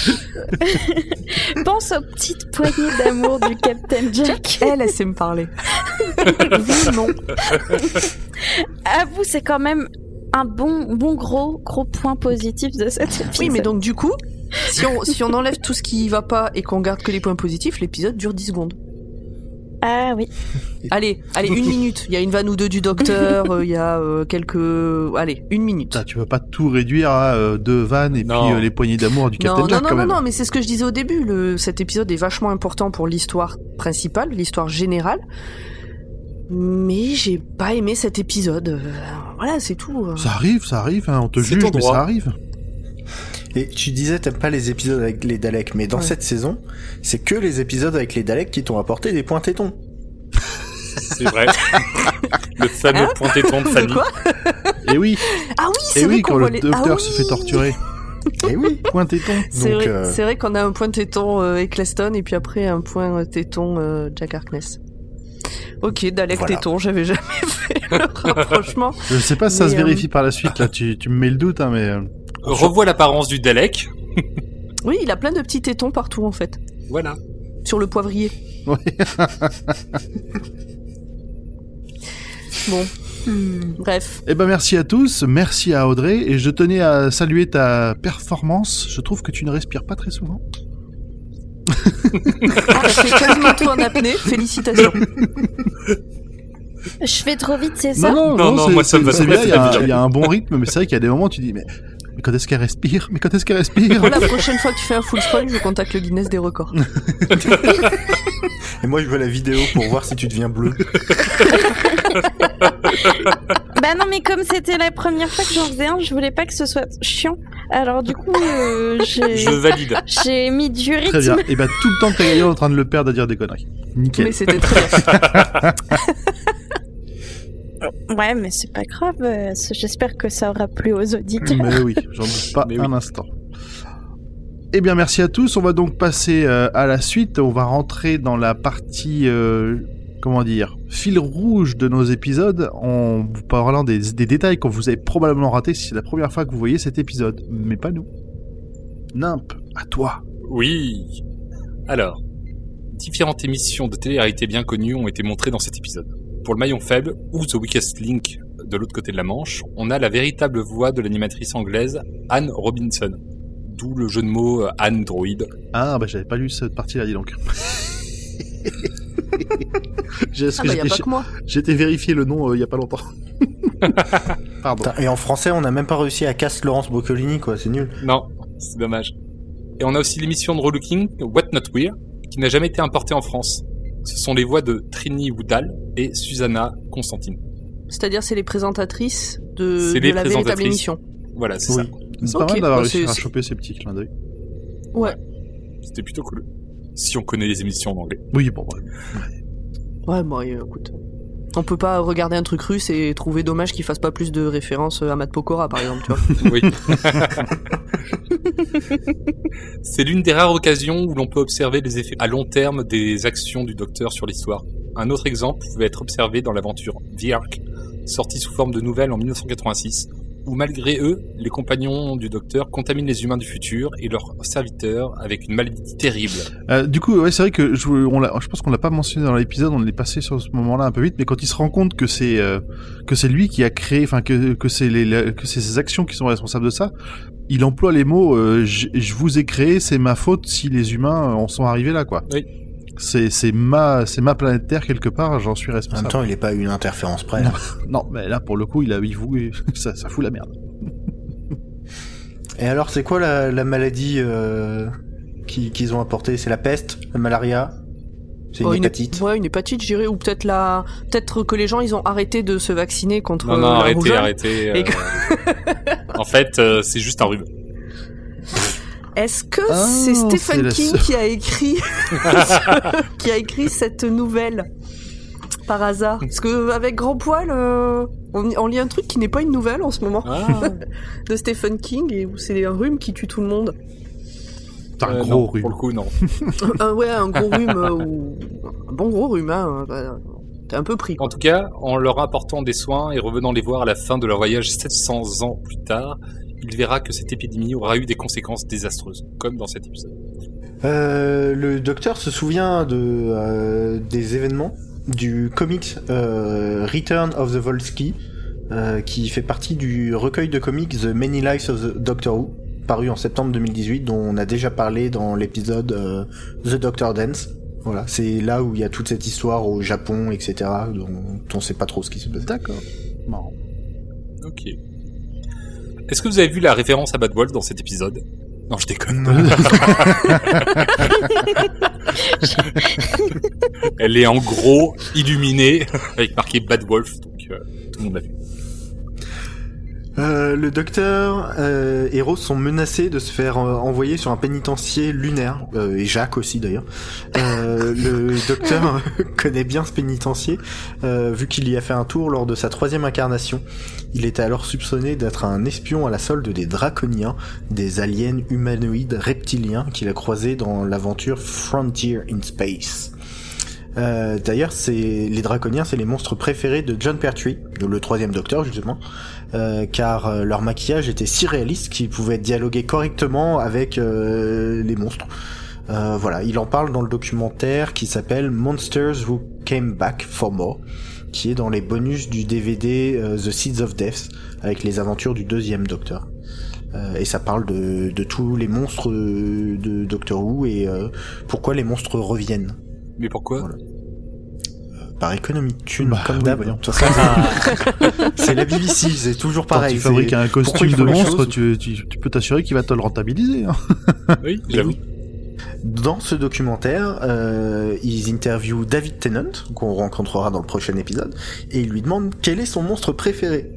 Pense aux petites poignées d'amour du Captain Jack. Elle, elle sait me parler. oui, non. Avoue, c'est quand même un bon, bon gros, gros point positif de cet épisode. Oui, mais donc du coup, si on, si on enlève tout ce qui va pas et qu'on garde que les points positifs, l'épisode dure 10 secondes. Ah oui. Allez, allez, une minute. Il y a une vanne ou deux du docteur, euh, il y a euh, quelques... Allez, une minute. Putain, tu vas pas tout réduire à euh, deux vannes et Non. puis euh, les poignées d'amour du Captain non, Jack non, quand non, même. non, mais c'est ce que je disais au début. Le, cet épisode est vachement important pour l'histoire principale, l'histoire générale. Mais j'ai pas aimé cet épisode. Voilà, c'est tout. Ça arrive, ça arrive, hein, on te juge, mais ça arrive. Et tu disais t'aimes pas les épisodes avec les Daleks, mais dans Ouais. cette saison, c'est que les épisodes avec les Daleks qui t'ont apporté des points tétons. C'est vrai. le fameux Hein point téton de quoi Et oui, Ah oui, c'est et vrai oui, qu'on quand le les... docteur ah se fait torturer. Eh oui. Point téton. C'est vrai, euh, c'est vrai qu'on a un point téton euh, Eccleston et puis après un point euh, téton euh, Jack Harkness. Ok, Dalek Voilà. téton, j'avais jamais fait le rapprochement. Je sais pas si ça Mais, se vérifie par la suite, là, tu, tu me mets le doute, hein, mais... euh, Revois l'apparence du Dalek. Oui, il a plein de petits tétons partout en fait, Voilà. sur le poivrier. Ouais. Bon, Hmm. bref. Eh ben merci à tous, merci à Audrey, et je tenais à saluer ta performance. Je trouve que tu ne respires pas très souvent. Ah, fait quasiment tout en apnée, félicitations. Je fais trop vite, c'est ça Non, non, Non, non, c'est- moi, ça me va c'est très bien, il y, a bien, un- c'est il y a un bon rythme, mais c'est vrai qu'il y a des moments où tu dis, mais, mais quand est-ce qu'elle respire Mais quand est-ce qu'elle respire la prochaine fois que tu fais un full spoil, je contacte le Guinness des records. Et moi je veux la vidéo pour voir si tu deviens bleu. Bah non, mais comme c'était la première fois que j'en faisais un, je voulais pas que ce soit chiant. Alors du coup, euh, j'ai Je valide. j'ai mis du rythme. Très bien. Et ben tout le temps que t'as gagné en train de le perdre à dire des conneries. Nickel. Mais c'était très bien. Ouais, mais c'est pas grave. euh, J'espère que ça aura plu aux auditeurs. Mais oui, j'en doute pas Mais oui. un instant. Eh bien, merci à tous. On va donc passer euh, à la suite. On va rentrer dans la partie, euh, comment dire, fil rouge de nos épisodes en vous parlant des, des détails que vous avez probablement ratés si c'est la première fois que vous voyez cet épisode. Mais pas nous. Nimp, à toi. Oui. Alors, différentes émissions de télé-réalité bien connues ont été montrées dans cet épisode. Pour le maillon faible, ou The Weakest Link de l'autre côté de la Manche, on a la véritable voix de l'animatrice anglaise Anne Robinson. D'où le jeu de mots euh, Anne Droid. Ah, bah j'avais pas lu cette partie-là, dis donc. Ah bah, été vérifier le nom euh, il y a pas longtemps. Pardon. Et en français, on n'a même pas réussi à casse Laurence Boccolini, quoi. C'est nul. Non, c'est dommage. Et on a aussi l'émission de Relooking, What Not Weird, qui n'a jamais été importée en France. Ce sont les voix de Trini Woodall et Susanna Constantine. C'est-à-dire, c'est les présentatrices de, de les la véritable émission. Voilà, c'est Oui. ça. C'est pas mal d'avoir bah, réussi à choper ces petits clins d'œil. Ouais. C'était plutôt cool. Si on connaît les émissions en anglais. Oui, bon, ouais. Ouais, bon, écoute. On peut pas regarder un truc russe et trouver dommage qu'il fasse pas plus de références à Matt Pokora, par exemple, tu vois. Oui. C'est l'une des rares occasions où l'on peut observer les effets à long terme des actions du docteur sur l'histoire. Un autre exemple pouvait être observé dans l'aventure The Ark, sortie sous forme de nouvelle en 1986, où malgré eux, les compagnons du docteur contaminent les humains du futur et leurs serviteurs avec une maladie terrible. Euh, du coup, ouais, c'est vrai que je, on je pense qu'on l'a pas mentionné dans l'épisode, on est passé sur ce moment-là un peu vite, mais quand il se rend compte que c'est euh, que c'est lui qui a créé, enfin que que c'est les, les- que c'est ses actions qui sont responsables de ça, il emploie les mots euh, je je vous ai créé, c'est ma faute si les humains en sont arrivés là, quoi. Oui. C'est ma planète Terre quelque part, j'en suis En même responsable. temps, il est pas une interférence près. Non. Non, mais là pour le coup, il a il vous ça ça fout la merde. Et alors, c'est quoi la, la maladie euh, qui- qu'ils ont apportée? C'est la peste, la malaria? C'est une Oh, hépatite? Ouais, une hépatite, je dirais, ou peut-être la, peut-être que les gens ils ont arrêté de se vacciner contre Non, non, la arrêtez, arrêtez. Euh, en fait, euh, c'est juste un rhume. Est-ce que Ah, c'est Stephen King qui a écrit qui a écrit cette nouvelle par hasard? Parce que avec Grand Poil, euh, on, on lit un truc qui n'est pas une nouvelle en ce moment Ah, de Stephen King et où c'est un rhume qui tue tout le monde. T'as un euh, gros non, rhume. Pour le coup, non. Un- ouais, un gros rhume euh, ou un bon gros rhume. Hein, bah, T'es un peu pris. Quoi. En tout cas, en leur apportant des soins et revenant les voir à la fin de leur voyage 700 ans plus tard, il verra que cette épidémie aura eu des conséquences désastreuses, comme dans cet épisode. Euh, le docteur se souvient de euh, des événements du comics euh, Return of the Volsky, euh, qui fait partie du recueil de comics The Many Lives of the Doctor Who, paru en septembre 2018, dont on a déjà parlé dans l'épisode euh, The Doctor Dance. Voilà, c'est là où il y a toute cette histoire au Japon, etc., dont on sait pas trop ce qui se passe. D'accord. Marrant. Ok. Est-ce que vous avez vu la référence à Bad Wolf dans cet épisode? Non, je déconne. Elle est en gros illuminée avec marqué Bad Wolf, donc euh, tout le monde l'a vu. Euh, le docteur euh, et Rose sont menacés de se faire euh, envoyer sur un pénitencier lunaire, euh, et Jacques aussi d'ailleurs. Euh, le docteur connaît bien ce pénitencier, euh, vu qu'il y a fait un tour lors de sa troisième incarnation. Il était alors soupçonné d'être un espion à la solde des draconiens, des aliens humanoïdes reptiliens qu'il a croisés dans l'aventure Frontier in Space. Euh, D'ailleurs, c'est les draconiens, c'est les monstres préférés de John Pertwee, le troisième docteur justement, euh, car euh, leur maquillage était si réaliste qu'ils pouvaient dialoguer correctement avec euh, les monstres. Euh, voilà, il en parle dans le documentaire qui s'appelle Monsters Who Came Back for More, qui est dans les bonus du DVD The Seeds of Death, avec les aventures du deuxième Docteur. Euh, et ça parle de, de tous les monstres de Doctor Who et euh, pourquoi les monstres reviennent. Mais pourquoi? Voilà. Par économie de thunes, Bah, comme oui, d'hab. toute façon, c'est la BBC, c'est toujours Quand pareil. tu c'est- fabriques un costume ils de monstre, tu, tu, tu peux t'assurer qu'il va te le rentabiliser. Hein. Oui, j'avoue. oui. Dans ce documentaire, euh, ils interviewent David Tennant, qu'on rencontrera dans le prochain épisode, et ils lui demandent quel est son monstre préféré.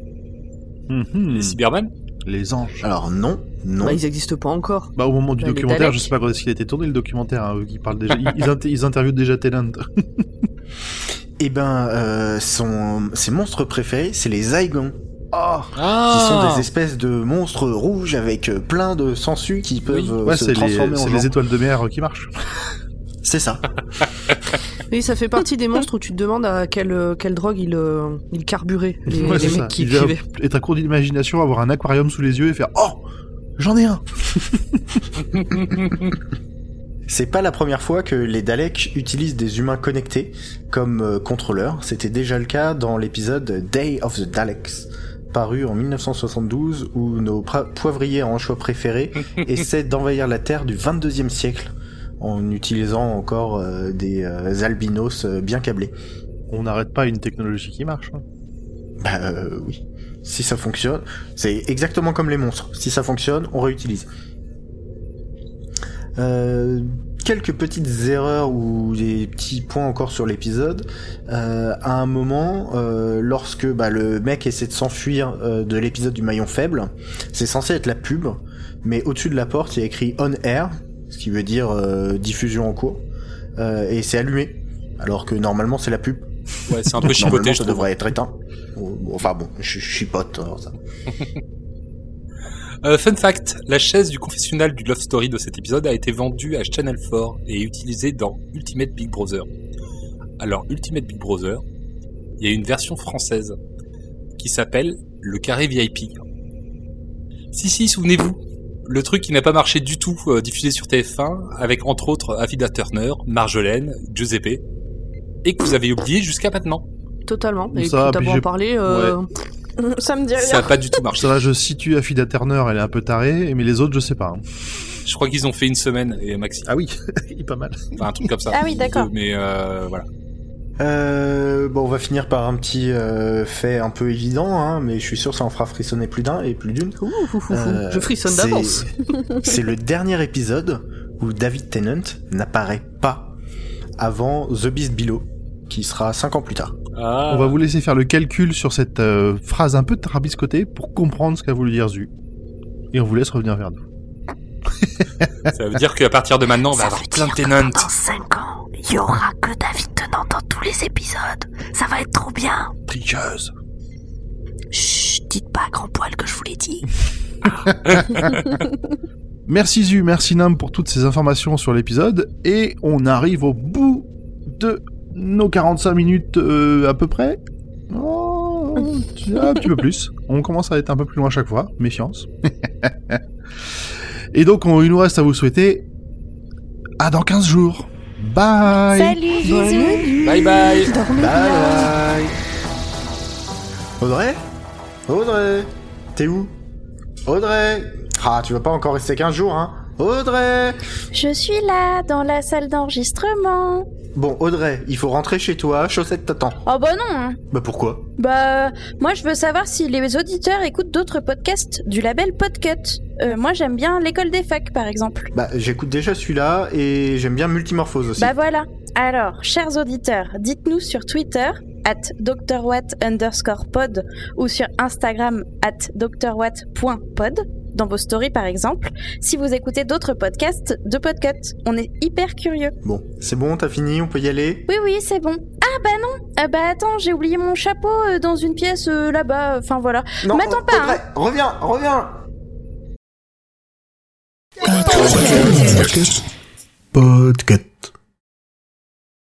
Mhm. Les Cybermen? Les anges. Alors non, non. Bah, ils existent pas encore. Bah, au moment du Bah, documentaire, je sais pas quand est-ce qu'il a été tourné le documentaire, hein, qui parle déjà. ils, ils, inter- ils interviewent déjà Tennant. Eh ben, euh, son, ses monstres préférés, c'est les Zygons, Oh qui Ah sont des espèces de monstres rouges avec euh, plein de sangsues qui peuvent Oui. euh, Ouais, se c'est les, transformer en c'est les étoiles de mer qui marchent. C'est ça. Oui, ça fait partie des monstres où tu te demandes à quelle, quelle drogue ils il il carburaient, les, Ouais, mecs ça. qui Il écrivaient. être à court d'imagination, avoir un aquarium sous les yeux et faire Oh J'en ai un C'est pas la première fois que les Daleks utilisent des humains connectés comme euh, contrôleurs. C'était déjà le cas dans l'épisode Day of the Daleks, paru en 1972, où nos poivriers à anchois préférés essaient d'envahir la Terre du 22e siècle en utilisant encore euh, des euh, albinos euh, bien câblés. On n'arrête pas une technologie qui marche. hein. Bah euh, oui. Si ça fonctionne, c'est exactement comme les monstres. Si ça fonctionne, on réutilise. Euh, quelques petites erreurs ou des petits points encore sur l'épisode. Euh, à un moment, euh, lorsque bah, le mec essaie de s'enfuir euh, de l'épisode du maillon faible, c'est censé être la pub, mais au-dessus de la porte, il y a écrit on air, ce qui veut dire euh, diffusion en cours, euh, et c'est allumé, alors que normalement c'est la pub. Ouais, c'est un peu chipoté, je ça devrait être éteint. Enfin bon, je je chipote. alors ça. Euh, fun fact, la chaise du confessionnal du Love Story de cet épisode a été vendue à Channel 4 et utilisée dans Ultimate Big Brother. Alors, Ultimate Big Brother, il y a une version française qui s'appelle le carré VIP. Si, si, souvenez-vous, le truc qui n'a pas marché du tout euh, diffusé sur TF1 avec entre autres Afida Turner, Marjolaine, Giuseppe et que vous avez oublié jusqu'à maintenant. Totalement. Et Ça, puis en j'ai- parler. Euh... Ça me dit Ça rien. n'a pas du tout marché. Ça je situe Affida Turner, elle est un peu tarée, mais les autres, je sais pas. hein. Je crois qu'ils ont fait une semaine et maxi. Ah oui, il est pas mal. Enfin, un truc comme ça. Ah oui, d'accord. Mais euh, voilà. Euh, bon, on va finir par un petit euh, fait un peu évident, hein, mais je suis sûr que ça en fera frissonner plus d'un et plus d'une. Euh, Je frissonne d'avance. C'est le dernier épisode où David Tennant n'apparaît pas avant The Beast Below, qui sera 5 ans plus tard. Ah. On va vous laisser faire le calcul sur cette euh, phrase un peu tarabiscotée pour comprendre ce qu'a voulu dire Zu. Et on vous laisse revenir vers nous. Ça veut dire qu'à partir de maintenant, on va avoir plein de Tennant. Dans 5 ans, il y aura que David Tennant dans tous les épisodes. Ça va être trop bien. Tricheuse. Chut, dites pas à grand poil que je vous l'ai dit. Merci Zu, merci Nam pour toutes ces informations sur l'épisode. Et on arrive au bout de nos 45 minutes euh, à peu près. Oh, un petit peu plus. On commence à être un peu plus loin à chaque fois. Méfiance. Et donc, on- il nous reste à vous souhaiter à dans 15 jours. Bye Salut, bisous. Bye bye. Dormez Bye bye Audrey? Audrey? T'es où? Audrey? Ah, tu vas pas encore rester 15 jours, hein Audrey Je suis là, dans la salle d'enregistrement. Bon, Audrey, il faut rentrer chez toi, chaussette t'attend. Oh bah non hein. Bah pourquoi? Bah, moi je veux savoir si les auditeurs écoutent d'autres podcasts du label Podcut. Euh, moi j'aime bien l'école des facs par exemple. Bah j'écoute déjà celui-là et j'aime bien Multimorphose aussi. Bah voilà. Alors, chers auditeurs, dites-nous sur Twitter, at drwatt underscore pod, ou sur Instagram, at drwatt.pod, dans vos stories par exemple, si vous écoutez d'autres podcasts de Podcut. On est hyper curieux. Bon, c'est bon, t'as fini, on peut y aller? Oui, oui, c'est bon. Ah bah non Ah bah attends, j'ai oublié mon chapeau euh, dans une pièce euh, là-bas, enfin voilà. Non, M'attends pas, Audrey, reviens, reviens Podcast.